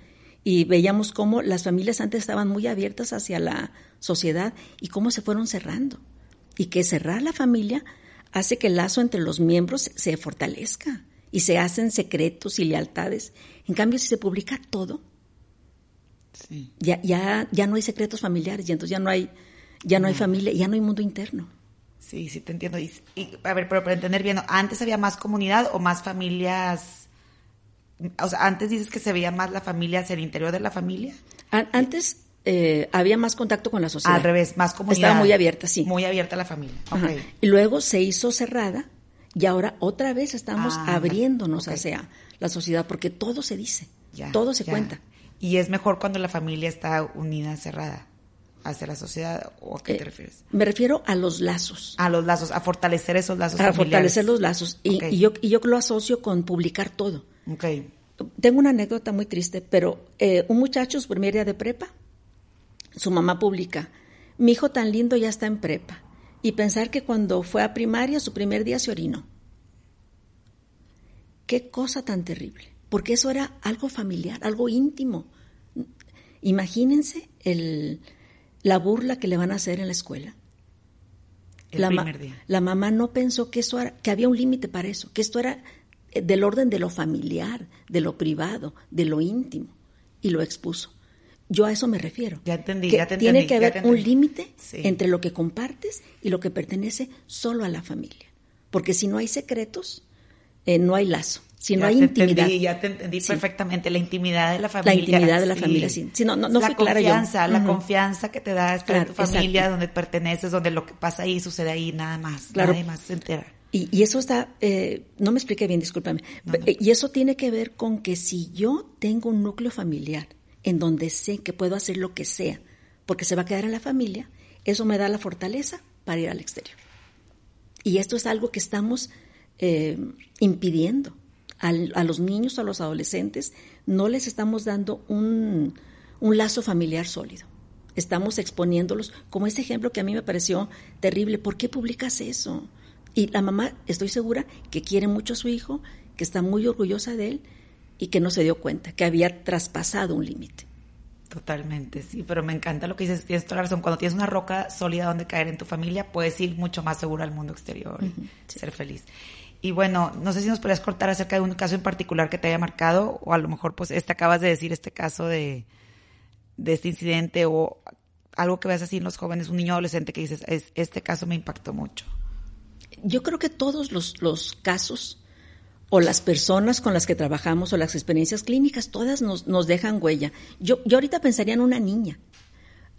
y veíamos cómo las familias antes estaban muy abiertas hacia la sociedad y cómo se fueron cerrando. Y que cerrar la familia hace que el lazo entre los miembros se fortalezca y se hacen secretos y lealtades. En cambio, si se publica todo, ya, ya, ya no hay secretos familiares y entonces ya no hay, ya no, hay familia, ya no hay mundo interno. Sí, sí, te entiendo. Y, a ver, pero para entender bien, ¿antes había más comunidad o más familias o sea, antes dices que se veía más la familia hacia el interior de la familia. Antes eh, había más contacto con la sociedad. Al revés, más comunidad. Estaba muy abierta, sí. Muy abierta la familia. Y luego se hizo cerrada y ahora otra vez estamos ah, abriéndonos hacia la sociedad porque todo se dice, todo se cuenta. Y es mejor cuando la familia está unida, cerrada hacia la sociedad o a qué te eh, refieres? Me refiero a los lazos. A los lazos, a fortalecer esos lazos. A fortalecer los lazos. Y, yo, y yo lo asocio con publicar todo. Okay. Tengo una anécdota muy triste, pero eh, un muchacho, su primer día de prepa, su mamá publica, mi hijo tan lindo ya está en prepa. y pensar que cuando fue a primaria, su primer día se orinó. Qué cosa tan terrible, porque eso era algo familiar, algo íntimo. Imagínense el, la burla que le van a hacer en la escuela. El la, primer día. la mamá no pensó que eso era, que había un límite para eso, que esto era del orden de lo familiar, de lo privado, de lo íntimo, y lo expuso. Yo a eso me refiero. Ya entendí, que ya te Tiene entendí, que ya haber un límite Sí. entre lo que compartes y lo que pertenece solo a la familia. Porque si no hay secretos, eh, no hay lazo. Si no Ya hay te intimidad. entendí, ya te entendí Sí. perfectamente. La intimidad de la La familia. intimidad de la familia, sí. Sí, no, no, no la fui clara yo. confianza, la confianza que te da estar en tu familia, exacto. donde perteneces, donde lo que pasa ahí sucede ahí, nada más. Claro. Nadie más se entera. Y, y eso está, eh, no me expliqué bien, discúlpame. No, no. Y eso tiene que ver con que si yo tengo un núcleo familiar en donde sé que puedo hacer lo que sea, porque se va a quedar en la familia, eso me da la fortaleza para ir al exterior. Y esto es algo que estamos eh, impidiendo al- a los niños, a los adolescentes, no les estamos dando un, un lazo familiar sólido. Estamos exponiéndolos como ese ejemplo que a mí me pareció terrible. ¿Por qué publicas eso? Y la mamá, estoy segura, que quiere mucho a su hijo, que está muy orgullosa de él y que no se dio cuenta, que había traspasado un límite. Totalmente, sí, pero me encanta lo que dices, tienes toda la razón. Cuando tienes una roca sólida donde caer en tu familia, puedes ir mucho más seguro al mundo exterior y ser feliz. Y bueno, no sé si nos podrías contar acerca de un caso en particular que te haya marcado, o a lo mejor, pues, este acabas de decir, este caso de, de este incidente, o algo que veas así en los jóvenes, un niño adolescente que dices, "Es- este caso me impactó mucho. Yo creo que todos los, los casos o las personas con las que trabajamos o las experiencias clínicas, todas nos, nos dejan huella. Yo, yo ahorita pensaría en una niña.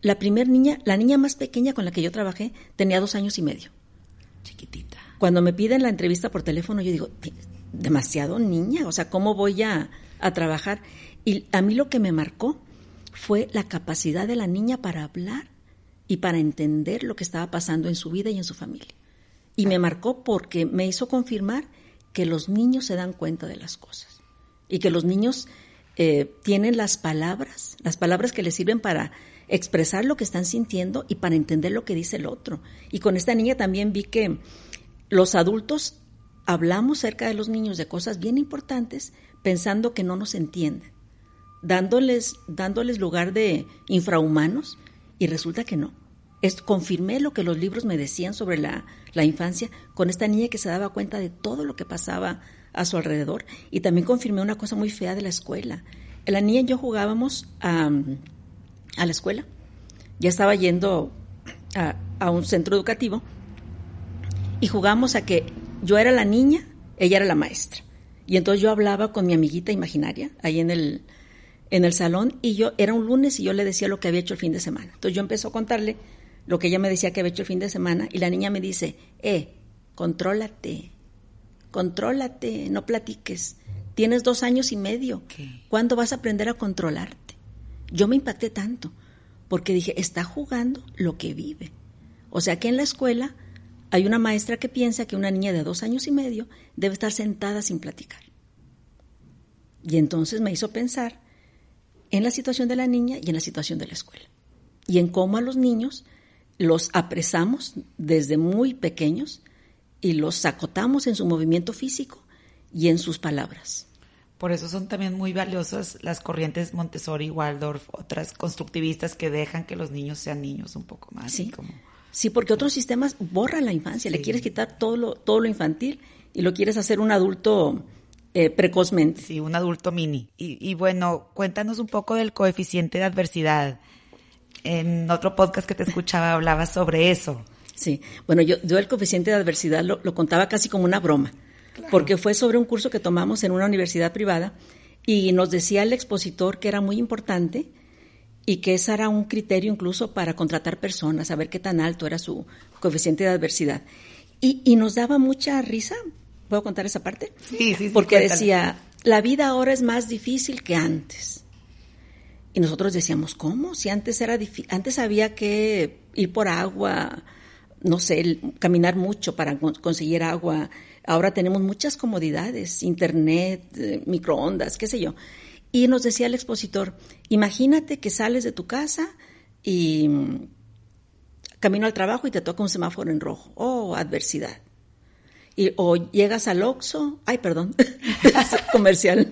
La primer niña, la niña más pequeña con la que yo trabajé, tenía dos años y medio. Chiquitita. Cuando me piden la entrevista por teléfono, yo digo, "Pi- demasiado niña, o sea, ¿cómo voy a, a trabajar? Y a mí lo que me marcó fue la capacidad de la niña para hablar y para entender lo que estaba pasando en su vida y en su familia. Y me marcó porque me hizo confirmar que los niños se dan cuenta de las cosas y que los niños eh, tienen las palabras, las palabras que les sirven para expresar lo que están sintiendo y para entender lo que dice el otro. Y con esta niña también vi que los adultos hablamos cerca de los niños de cosas bien importantes pensando que no nos entienden, dándoles, dándoles lugar de infrahumanos y resulta que no. Es, confirmé lo que los libros me decían sobre la, la infancia con esta niña que se daba cuenta de todo lo que pasaba a su alrededor y también confirmé una cosa muy fea de la escuela. La niña y yo jugábamos a, a la escuela, ya estaba yendo a, un centro educativo y jugamos a que yo era la niña, ella era la maestra. Y entonces yo hablaba con mi amiguita imaginaria ahí en el, en el salón y yo era un lunes y yo le decía lo que había hecho el fin de semana. Entonces yo empecé a contarle lo que ella me decía que había hecho el fin de semana y la niña me dice, eh, contrólate, contrólate, no platiques. Tienes dos años y medio. ¿Qué? ¿Cuándo vas a aprender a controlarte? Yo me impacté tanto porque dije, está jugando lo que vive. O sea que en la escuela hay una maestra que piensa que una niña de dos años y medio debe estar sentada sin platicar. Y entonces me hizo pensar en la situación de la niña y en la situación de la escuela. Y en cómo a los niños los apresamos desde muy pequeños y los acotamos en su movimiento físico y en sus palabras. Por eso son también muy valiosas las corrientes Montessori, Waldorf, otras constructivistas que dejan que los niños sean niños un poco más. Sí. como- Sí, porque otros sistemas borran la infancia, le quieres quitar todo lo, todo lo infantil y lo quieres hacer un adulto eh, precozmente. Sí, un adulto mini. Y, y bueno, cuéntanos un poco del coeficiente de adversidad. En otro podcast que te escuchaba hablabas sobre eso. Sí, bueno, yo, yo el coeficiente de adversidad lo, lo contaba casi como una broma, porque fue sobre un curso que tomamos en una universidad privada y nos decía el expositor que era muy importante y que ese era un criterio incluso para contratar personas, saber qué tan alto era su coeficiente de adversidad. Y, y nos daba mucha risa, ¿puedo contar esa parte? Sí, sí, sí. Porque cuéntale. decía, la vida ahora es más difícil que antes. Y nosotros decíamos, ¿cómo? Si antes era antes había que ir por agua, no sé, caminar mucho para con- conseguir agua. Ahora tenemos muchas comodidades, internet, eh, microondas, qué sé yo. Y nos decía el expositor, imagínate que sales de tu casa y camino al trabajo y te toca un semáforo en rojo. Oh, adversidad. Y, o llegas al Oxxo, ay, perdón, comercial.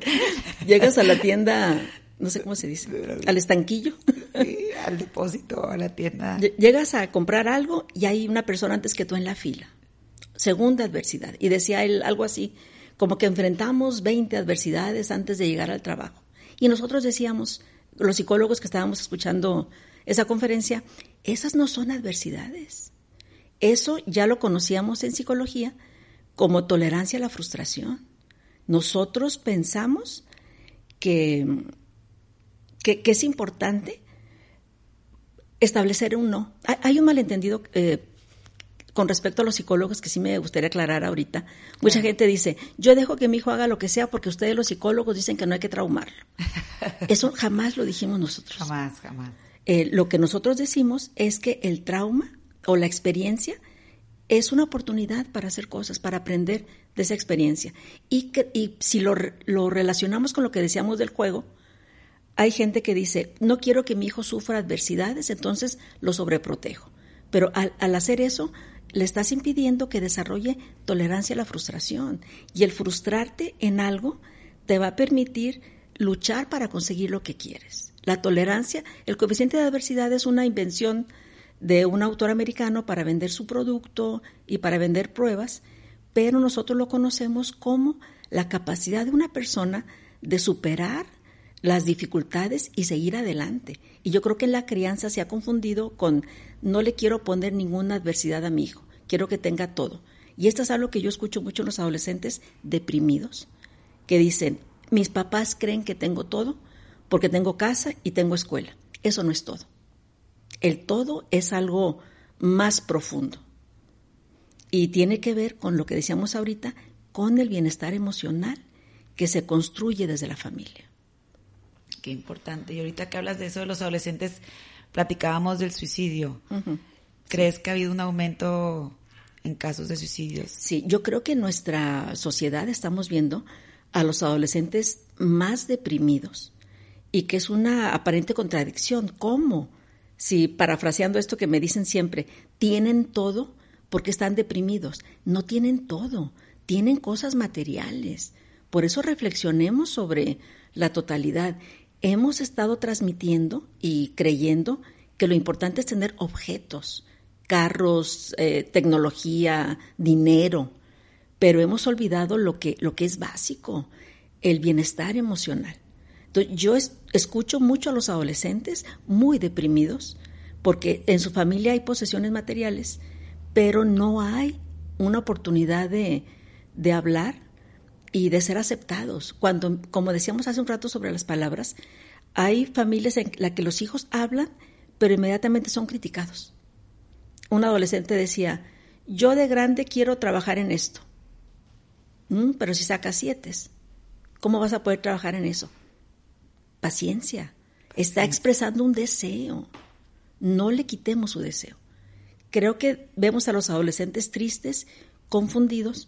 Llegas a la tienda, no sé cómo se dice, al estanquillo. al depósito, a la tienda. Llegas a comprar algo y hay una persona antes que tú en la fila. Segunda adversidad. Y decía él algo así, como que enfrentamos 20 adversidades antes de llegar al trabajo. Y nosotros decíamos, los psicólogos que estábamos escuchando esa conferencia, esas no son adversidades. Eso ya lo conocíamos en psicología como tolerancia a la frustración. Nosotros pensamos que, que, es importante establecer un no. Hay, un malentendido eh, con respecto a los psicólogos que sí me gustaría aclarar ahorita. Mucha gente dice, yo dejo que mi hijo haga lo que sea porque ustedes los psicólogos dicen que no hay que traumarlo. Eso jamás lo dijimos nosotros. Jamás, jamás. Eh, lo que nosotros decimos es que el trauma o la experiencia es una oportunidad para hacer cosas, para aprender de esa experiencia. Y, que, y si lo, lo relacionamos con lo que decíamos del juego, hay gente que dice, no quiero que mi hijo sufra adversidades, entonces lo sobreprotejo. Pero al, al hacer eso, le estás impidiendo que desarrolle tolerancia a la frustración. Y el frustrarte en algo te va a permitir luchar para conseguir lo que quieres. La tolerancia, el coeficiente de adversidad es una invención de un autor americano para vender su producto y para vender pruebas, pero nosotros lo conocemos como la capacidad de una persona de superar las dificultades y seguir adelante. Y yo creo que en la crianza se ha confundido con no le quiero poner ninguna adversidad a mi hijo, quiero que tenga todo. Y esto es algo que yo escucho mucho en los adolescentes deprimidos, que dicen, mis papás creen que tengo todo porque tengo casa y tengo escuela. Eso no es todo. El todo es algo más profundo y tiene que ver con lo que decíamos ahorita, con el bienestar emocional que se construye desde la familia. Qué importante. Y ahorita que hablas de eso de los adolescentes, platicábamos del suicidio. ¿Crees que ha habido un aumento en casos de suicidios? Sí, yo creo que en nuestra sociedad estamos viendo a los adolescentes más deprimidos y que es una aparente contradicción. ¿Cómo? Si, parafraseando esto que me dicen siempre, tienen todo porque están deprimidos. No tienen todo, tienen cosas materiales. Por eso reflexionemos sobre la totalidad. Hemos estado transmitiendo y creyendo que lo importante es tener objetos, carros, eh, tecnología, dinero, pero hemos olvidado lo que, lo que es básico, el bienestar emocional. Entonces, yo escucho mucho a los adolescentes muy deprimidos porque en su familia hay posesiones materiales, pero no hay una oportunidad de, de hablar y de ser aceptados. Cuando, como decíamos hace un rato sobre las palabras, hay familias en las que los hijos hablan, pero inmediatamente son criticados. Un adolescente decía, yo de grande quiero trabajar en esto. Mm, pero si sacas siete, ¿cómo vas a poder trabajar en eso? Paciencia. Está expresando un deseo. No le quitemos su deseo. Creo que vemos a los adolescentes tristes, confundidos,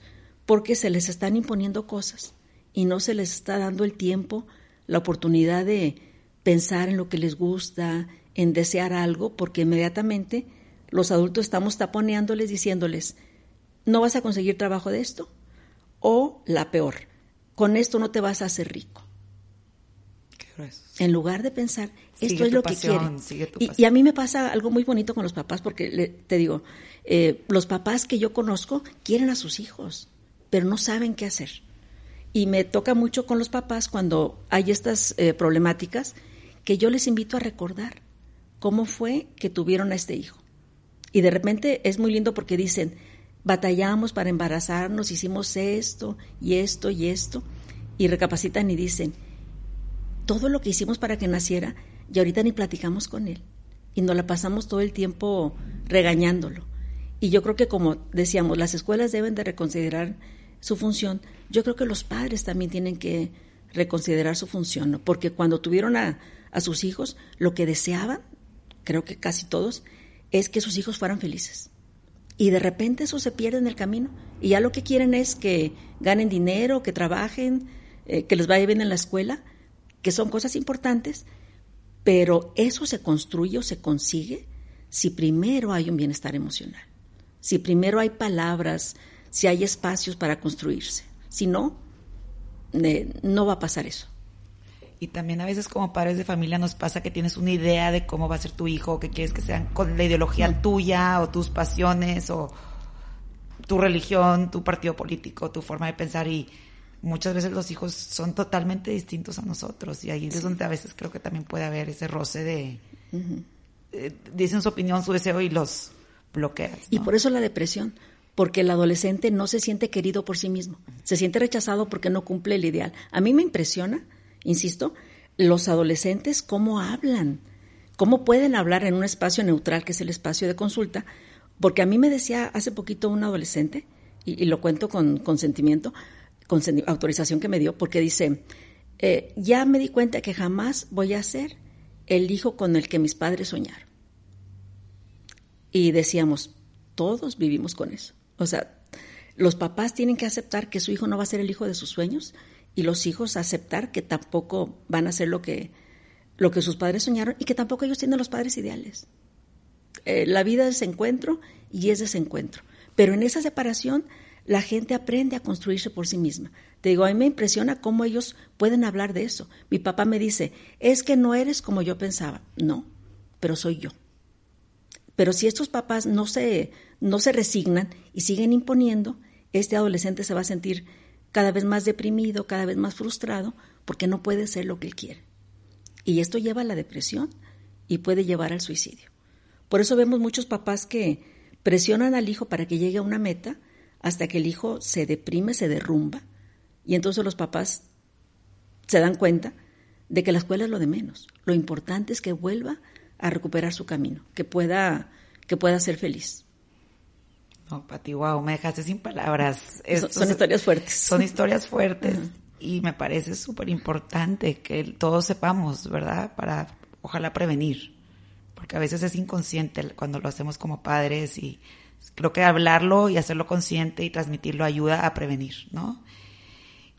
porque se les están imponiendo cosas y no se les está dando el tiempo, la oportunidad de pensar en lo que les gusta, en desear algo, porque inmediatamente los adultos estamos taponeándoles diciéndoles, no vas a conseguir trabajo de esto, o la peor, con esto no te vas a hacer rico. En lugar de pensar, esto es lo que quieren. Y, a mí me pasa algo muy bonito con los papás, porque te digo, eh, los papás que yo conozco quieren a sus hijos, pero no saben qué hacer. Y me toca mucho con los papás cuando hay estas eh, problemáticas, que yo les invito a recordar cómo fue que tuvieron a este hijo. Y de repente es muy lindo porque dicen, batallamos para embarazarnos, hicimos esto y esto y esto, y recapacitan y dicen, todo lo que hicimos para que naciera, y ahorita ni platicamos con él, y nos la pasamos todo el tiempo regañándolo. Y yo creo que como decíamos, las escuelas deben de reconsiderar su función, yo creo que los padres también tienen que reconsiderar su función, porque cuando tuvieron a, a sus hijos, lo que deseaban, creo que casi todos, es que sus hijos fueran felices. Y de repente eso se pierde en el camino. Y ya lo que quieren es que ganen dinero, que trabajen, eh, que les vaya bien en la escuela, que son cosas importantes, pero eso se construye o se consigue si primero hay un bienestar emocional, si primero hay palabras, si hay espacios para construirse. Si no, no va a pasar eso. Y también a veces como padres de familia nos pasa que tienes una idea de cómo va a ser tu hijo, que quieres que sean con la ideología tuya o tus pasiones o tu religión, tu partido político, tu forma de pensar y muchas veces los hijos son totalmente distintos a nosotros y ahí es donde a veces creo que también puede haber ese roce de eh, dicen su opinión, su deseo y los bloqueas. Y por eso la depresión, porque el adolescente no se siente querido por sí mismo, se siente rechazado porque no cumple el ideal. A mí me impresiona insisto, los adolescentes cómo hablan, cómo pueden hablar en un espacio neutral que es el espacio de consulta, porque a mí me decía hace poquito un adolescente, y, lo cuento con consentimiento, con autorización que me dio, porque dice, eh, ya me di cuenta que jamás voy a ser el hijo con el que mis padres soñaron. Y decíamos, todos vivimos con eso. O sea, los papás tienen que aceptar que su hijo no va a ser el hijo de sus sueños y los hijos aceptar que tampoco van a hacer lo que, lo que sus padres soñaron y que tampoco ellos tienen los padres ideales. Eh, la vida es encuentro y es desencuentro. Pero en esa separación la gente aprende a construirse por sí misma. Te digo, a mí me impresiona cómo ellos pueden hablar de eso. Mi papá me dice, es que no eres como yo pensaba. No, pero soy yo. Pero si estos papás no se, no se resignan y siguen imponiendo, este adolescente se va a sentir cada vez más deprimido, cada vez más frustrado, porque no puede ser lo que él quiere. Y esto lleva a la depresión y puede llevar al suicidio. Por eso vemos muchos papás que presionan al hijo para que llegue a una meta hasta que el hijo se deprime, se derrumba, y entonces los papás se dan cuenta de que la escuela es lo de menos. Lo importante es que vuelva a recuperar su camino, que pueda, que pueda ser feliz. No, Pati, wow, me dejaste sin palabras. son, historias fuertes. Son historias fuertes y me parece súper importante que todos sepamos, ¿verdad? Para ojalá prevenir, porque a veces es inconsciente cuando lo hacemos como padres y creo que hablarlo y hacerlo consciente y transmitirlo ayuda a prevenir, ¿no?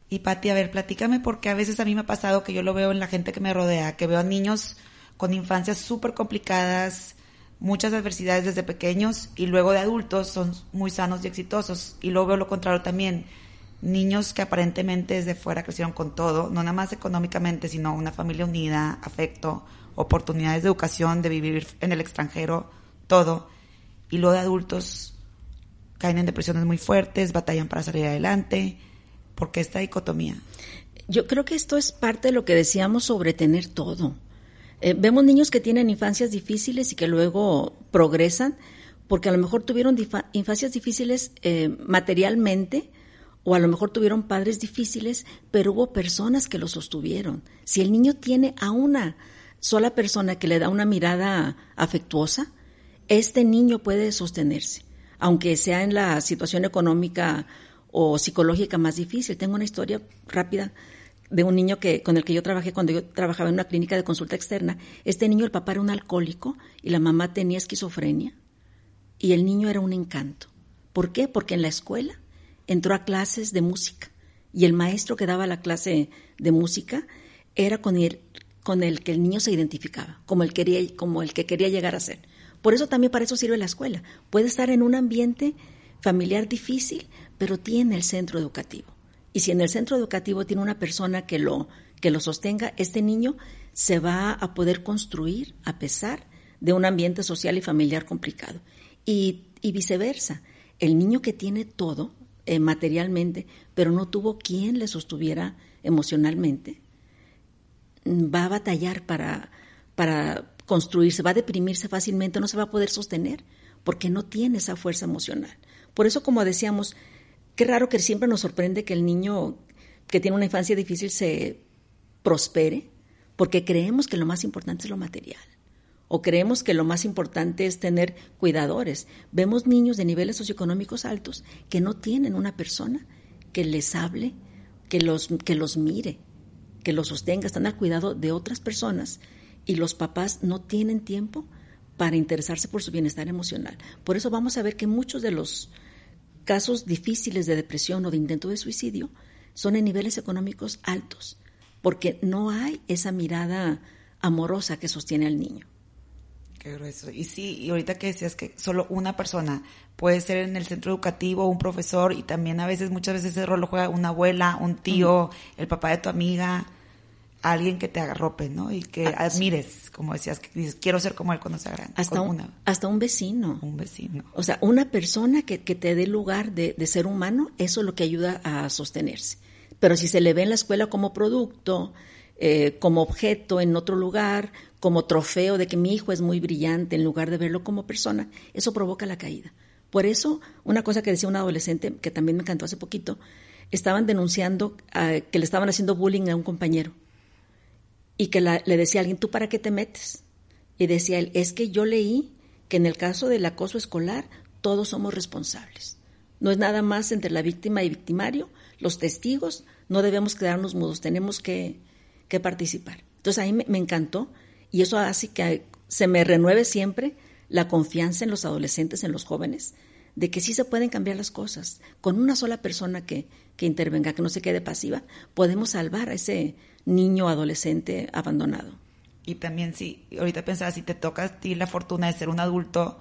Y Pati, a ver, platícame porque a veces a mí me ha pasado que yo lo veo en la gente que me rodea, que veo a niños con infancias súper complicadas, muchas adversidades desde pequeños y luego de adultos son muy sanos y exitosos. Y luego veo lo contrario también. Niños que aparentemente desde fuera crecieron con todo, no nada más económicamente, sino una familia unida, afecto, oportunidades de educación, de vivir en el extranjero, todo. Y luego de adultos caen en depresiones muy fuertes, batallan para salir adelante. ¿Por qué esta dicotomía? Yo creo que esto es parte de lo que decíamos sobre tener todo. Eh, vemos niños que tienen infancias difíciles y que luego progresan porque a lo mejor tuvieron infancias difíciles eh, materialmente o a lo mejor tuvieron padres difíciles, pero hubo personas que lo sostuvieron. Si el niño tiene a una sola persona que le da una mirada afectuosa, este niño puede sostenerse, aunque sea en la situación económica o psicológica más difícil. Tengo una historia rápida de un niño que, con el que yo trabajé cuando yo trabajaba en una clínica de consulta externa. Este niño, el papá era un alcohólico y la mamá tenía esquizofrenia y el niño era un encanto. ¿Por qué? Porque en la escuela entró a clases de música y el maestro que daba la clase de música era con el, con el que el niño se identificaba, como el, quería, como el que quería llegar a ser. Por eso también para eso sirve la escuela. Puede estar en un ambiente familiar difícil, pero tiene el centro educativo. Y si en el centro educativo tiene una persona que lo, que lo sostenga, este niño se va a poder construir a pesar de un ambiente social y familiar complicado. Y, viceversa, el niño que tiene todo eh, materialmente, pero no tuvo quien le sostuviera emocionalmente, va a batallar para, para construirse, va a deprimirse fácilmente, no se va a poder sostener porque no tiene esa fuerza emocional. Por eso, como decíamos, Qué raro que siempre nos sorprende que el niño que tiene una infancia difícil se prospere, porque creemos que lo más importante es lo material. O creemos que lo más importante es tener cuidadores. Vemos niños de niveles socioeconómicos altos que no tienen una persona que les hable, que los, que los mire, que los sostenga, están al cuidado de otras personas y los papás no tienen tiempo para interesarse por su bienestar emocional. Por eso vamos a ver que muchos de los casos difíciles de depresión o de intento de suicidio son en niveles económicos altos, porque no hay esa mirada amorosa que sostiene al niño. Qué grueso. Y sí, y ahorita que decías que solo una persona puede ser en el centro educativo, un profesor, y también a veces, muchas veces ese rol lo juega una abuela, un tío, el papá de tu amiga, alguien que te agarrope, ¿no? Y que Ah, admires, como decías, que dices, quiero ser como él cuando sea grande. Hasta un, una- hasta un vecino. un vecino. O sea, una persona que, que te dé lugar de, de ser humano, eso es lo que ayuda a sostenerse. Pero si se le ve en la escuela como producto, eh, como objeto en otro lugar, como trofeo de que mi hijo es muy brillante, en lugar de verlo como persona, eso provoca la caída. Por eso, una cosa que decía un adolescente, que también me encantó hace poquito, estaban denunciando ah, que le estaban haciendo bullying a un compañero y que la- le decía a alguien, ¿tú para qué te metes? Y decía él, es que yo leí que en el caso del acoso escolar todos somos responsables. No es nada más entre la víctima y victimario, los testigos, no debemos quedarnos mudos, tenemos que, que participar. Entonces ahí me, me encantó y eso hace que se me renueve siempre la confianza en los adolescentes, en los jóvenes, de que sí se pueden cambiar las cosas. Con una sola persona que, que intervenga, que no se quede pasiva, podemos salvar a ese niño adolescente abandonado. Y también si, ahorita pensaba, si te toca a ti la fortuna de ser un adulto,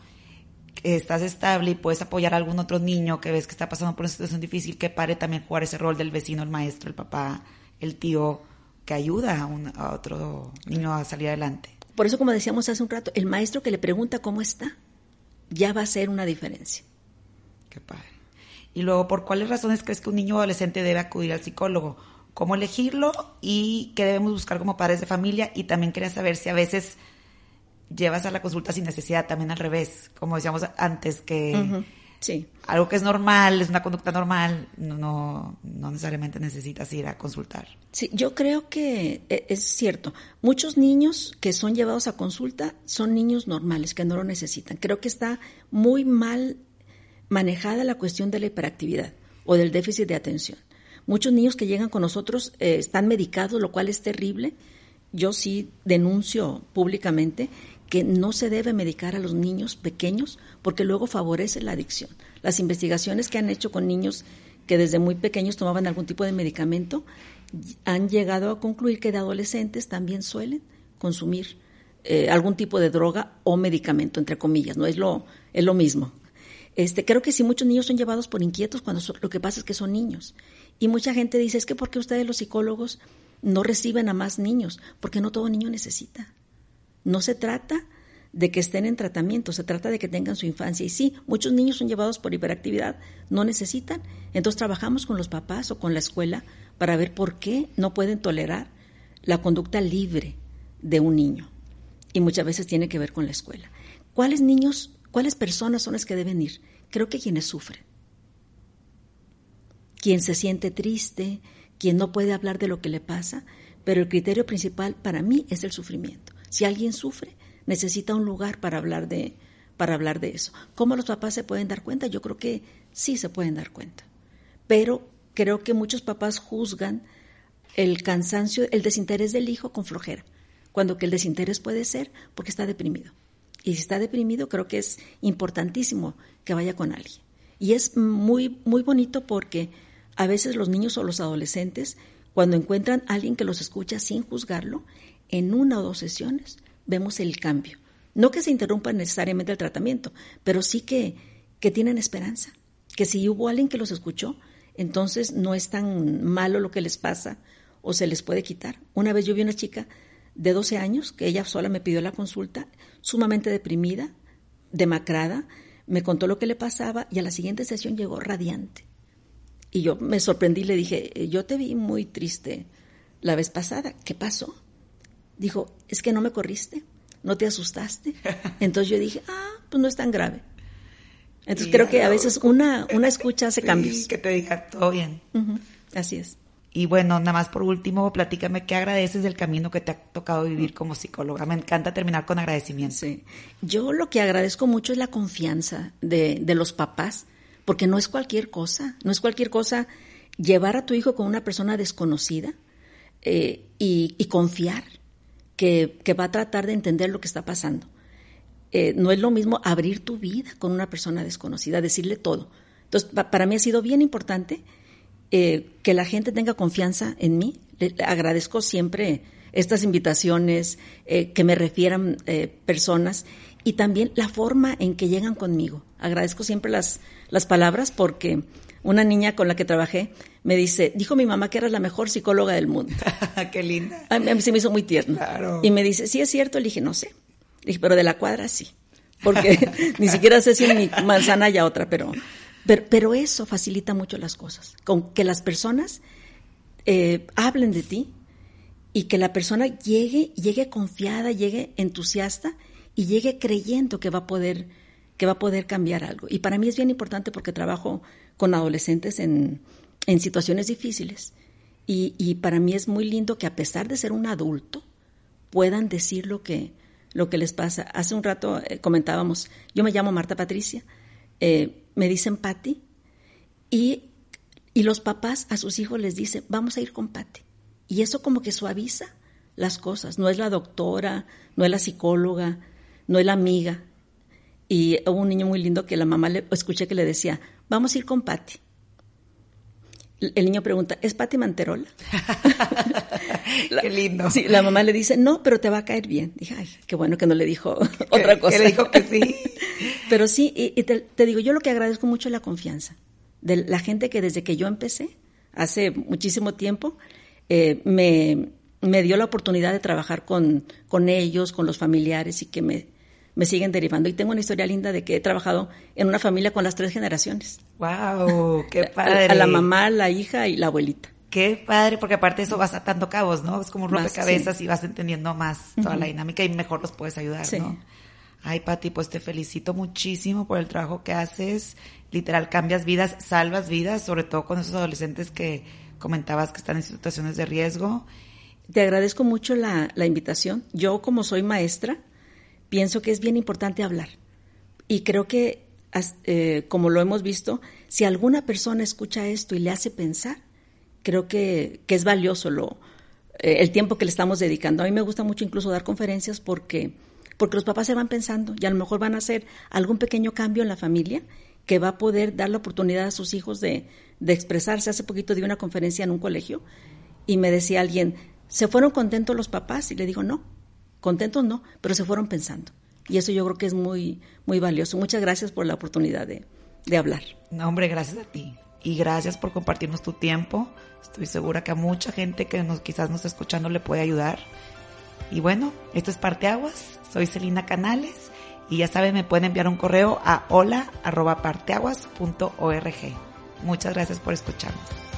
que estás estable y puedes apoyar a algún otro niño que ves que está pasando por una situación difícil, que pare también jugar ese rol del vecino, el maestro, el papá, el tío, que ayuda a, un- a otro niño a salir adelante. Por eso, como decíamos hace un rato, el maestro que le pregunta cómo está, ya va a ser una diferencia. Qué padre. Y luego, ¿por cuáles razones crees que un niño o adolescente debe acudir al psicólogo? ¿Cómo elegirlo? ¿Y qué debemos buscar como padres de familia? Y también quería saber si a veces llevas a la consulta sin necesidad, también al revés, como decíamos antes, que Sí. algo que es normal, es una conducta normal, no, no, no necesariamente necesitas ir a consultar. Sí, yo creo que e- es cierto. Muchos niños que son llevados a consulta son niños normales, que no lo necesitan. Creo que está muy mal manejada la cuestión de la hiperactividad o del déficit de atención. Muchos niños que llegan con nosotros eh, están medicados, lo cual es terrible. Yo sí denuncio públicamente que no se debe medicar a los niños pequeños porque luego favorece la adicción. Las investigaciones que han hecho con niños que desde muy pequeños tomaban algún tipo de medicamento han llegado a concluir que de adolescentes también suelen consumir eh, algún tipo de droga o medicamento, entre comillas, no es lo, es lo mismo. Este, creo que sí, muchos niños son llevados por inquietos cuando lo que pasa es que son niños. Y mucha gente dice, es que ¿por qué ustedes los psicólogos no reciben a más niños? Porque no todo niño necesita. No se trata de que estén en tratamiento, se trata de que tengan su infancia. Y sí, muchos niños son llevados por hiperactividad, no necesitan. Entonces trabajamos con los papás o con la escuela para ver por qué no pueden tolerar la conducta libre de un niño. Y muchas veces tiene que ver con la escuela. ¿Cuáles niños, cuáles personas son las que deben ir? Creo que quienes sufren. Quien se siente triste, quien no puede hablar de lo que le pasa, pero el criterio principal para mí es el sufrimiento. Si alguien sufre, necesita un lugar para hablar de, para hablar de eso. ¿Cómo los papás se pueden dar cuenta? Yo creo que sí se pueden dar cuenta. Pero creo que muchos papás juzgan el cansancio, el desinterés del hijo con flojera, cuando que el desinterés puede ser porque está deprimido. Y si está deprimido, creo que es importantísimo que vaya con alguien. Y es muy, muy bonito porque a veces los niños o los adolescentes, cuando encuentran a alguien que los escucha sin juzgarlo, en una o dos sesiones vemos el cambio. No que se interrumpa necesariamente el tratamiento, pero sí que, que tienen esperanza. Que si hubo alguien que los escuchó, entonces no es tan malo lo que les pasa o se les puede quitar. Una vez yo vi una chica de 12 años que ella sola me pidió la consulta, sumamente deprimida, demacrada, me contó lo que le pasaba y a la siguiente sesión llegó radiante. Y yo me sorprendí y le dije, yo te vi muy triste la vez pasada, ¿qué pasó? Dijo, es que no me corriste, no te asustaste. Entonces yo dije, ah, pues no es tan grave. Entonces creo que a veces una, una escucha hace Sí, cambios. que te diga todo bien. Así es. Y bueno, nada más por último, platícame qué agradeces del camino que te ha tocado vivir como psicóloga. Me encanta terminar con agradecimiento. Sí. Yo lo que agradezco mucho es la confianza de, de los papás, porque no es cualquier cosa, no es cualquier cosa llevar a tu hijo con una persona desconocida eh, y, y confiar que, que va a tratar de entender lo que está pasando. Eh, no es lo mismo abrir tu vida con una persona desconocida, decirle todo. Entonces, pa- para mí ha sido bien importante eh, que la gente tenga confianza en mí. Le, agradezco siempre estas invitaciones, eh, que me refieran eh, personas y también la forma en que llegan conmigo. Agradezco siempre las, las palabras porque una niña con la que trabajé me dice, dijo mi mamá que era la mejor psicóloga del mundo. Qué linda. A mí se me hizo muy tierno. Y me dice, sí es cierto. Le dije, no sé. Le dije, pero de la cuadra sí. Porque ni siquiera sé si en mi manzana haya otra, pero, pero, eso facilita mucho las cosas. Con que las personas eh, hablen de ti y que la persona llegue, llegue confiada, llegue entusiasta y llegue creyendo que va a poder que va a poder cambiar algo. Y para mí es bien importante porque trabajo con adolescentes en, en situaciones difíciles. Y, y, para mí es muy lindo que a pesar de ser un adulto, puedan decir lo que, lo que les pasa. Hace un rato eh, comentábamos, yo me llamo Marta Patricia, eh, me dicen Patti, y, y los papás a sus hijos les dicen, vamos a ir con Patti. Y eso como que suaviza las cosas. No es la doctora, no es la psicóloga, no es la amiga. Y hubo un niño muy lindo que la mamá le escuché que le decía, vamos a ir con Patti. El niño pregunta, ¿es Patti Manterola? qué lindo. Sí, la mamá le dice, no, pero te va a caer bien. Dije, ay, qué bueno que no le dijo otra cosa. Que le dijo que sí. pero sí, y, te, digo, yo lo que agradezco mucho es la confianza de la gente que desde que yo empecé, hace muchísimo tiempo, eh, me, me, dio la oportunidad de trabajar con, con ellos, con los familiares y que me, me siguen derivando. Y tengo una historia linda de que he trabajado en una familia con las tres generaciones. ¡Wow! ¡Qué padre! A, la mamá, la hija y la abuelita. Qué padre, porque aparte eso vas atando cabos, ¿no? Es como un rompecabezas y vas entendiendo más toda la dinámica y mejor los puedes ayudar, ¿no? Ay, Pati, pues te felicito muchísimo por el trabajo que haces. Literal, cambias vidas, salvas vidas, sobre todo con esos adolescentes que comentabas que están en situaciones de riesgo. Te agradezco mucho la, la invitación. Yo, como soy maestra, pienso que es bien importante hablar. Y creo que, eh, como lo hemos visto, si alguna persona escucha esto y le hace pensar, creo que, es valioso lo, eh, el tiempo que le estamos dedicando. A mí me gusta mucho incluso dar conferencias porque, porque los papás se van pensando y a lo mejor van a hacer algún pequeño cambio en la familia que va a poder dar la oportunidad a sus hijos de, de expresarse. Hace poquito di una conferencia en un colegio y me decía alguien, ¿se fueron contentos los papás? Y le digo, no, Contentos no, pero se fueron pensando. Y eso yo creo que es muy, muy valioso. Muchas gracias por la oportunidad de, de hablar. No, hombre, gracias a ti. Y gracias por compartirnos tu tiempo. Estoy segura que a mucha gente que nos, quizás nos está escuchando le puede ayudar. Y bueno, esto es Parteaguas. Soy Celina Canales. Y ya saben, me pueden enviar un correo a hola.parteaguas.org. Muchas gracias por escucharnos.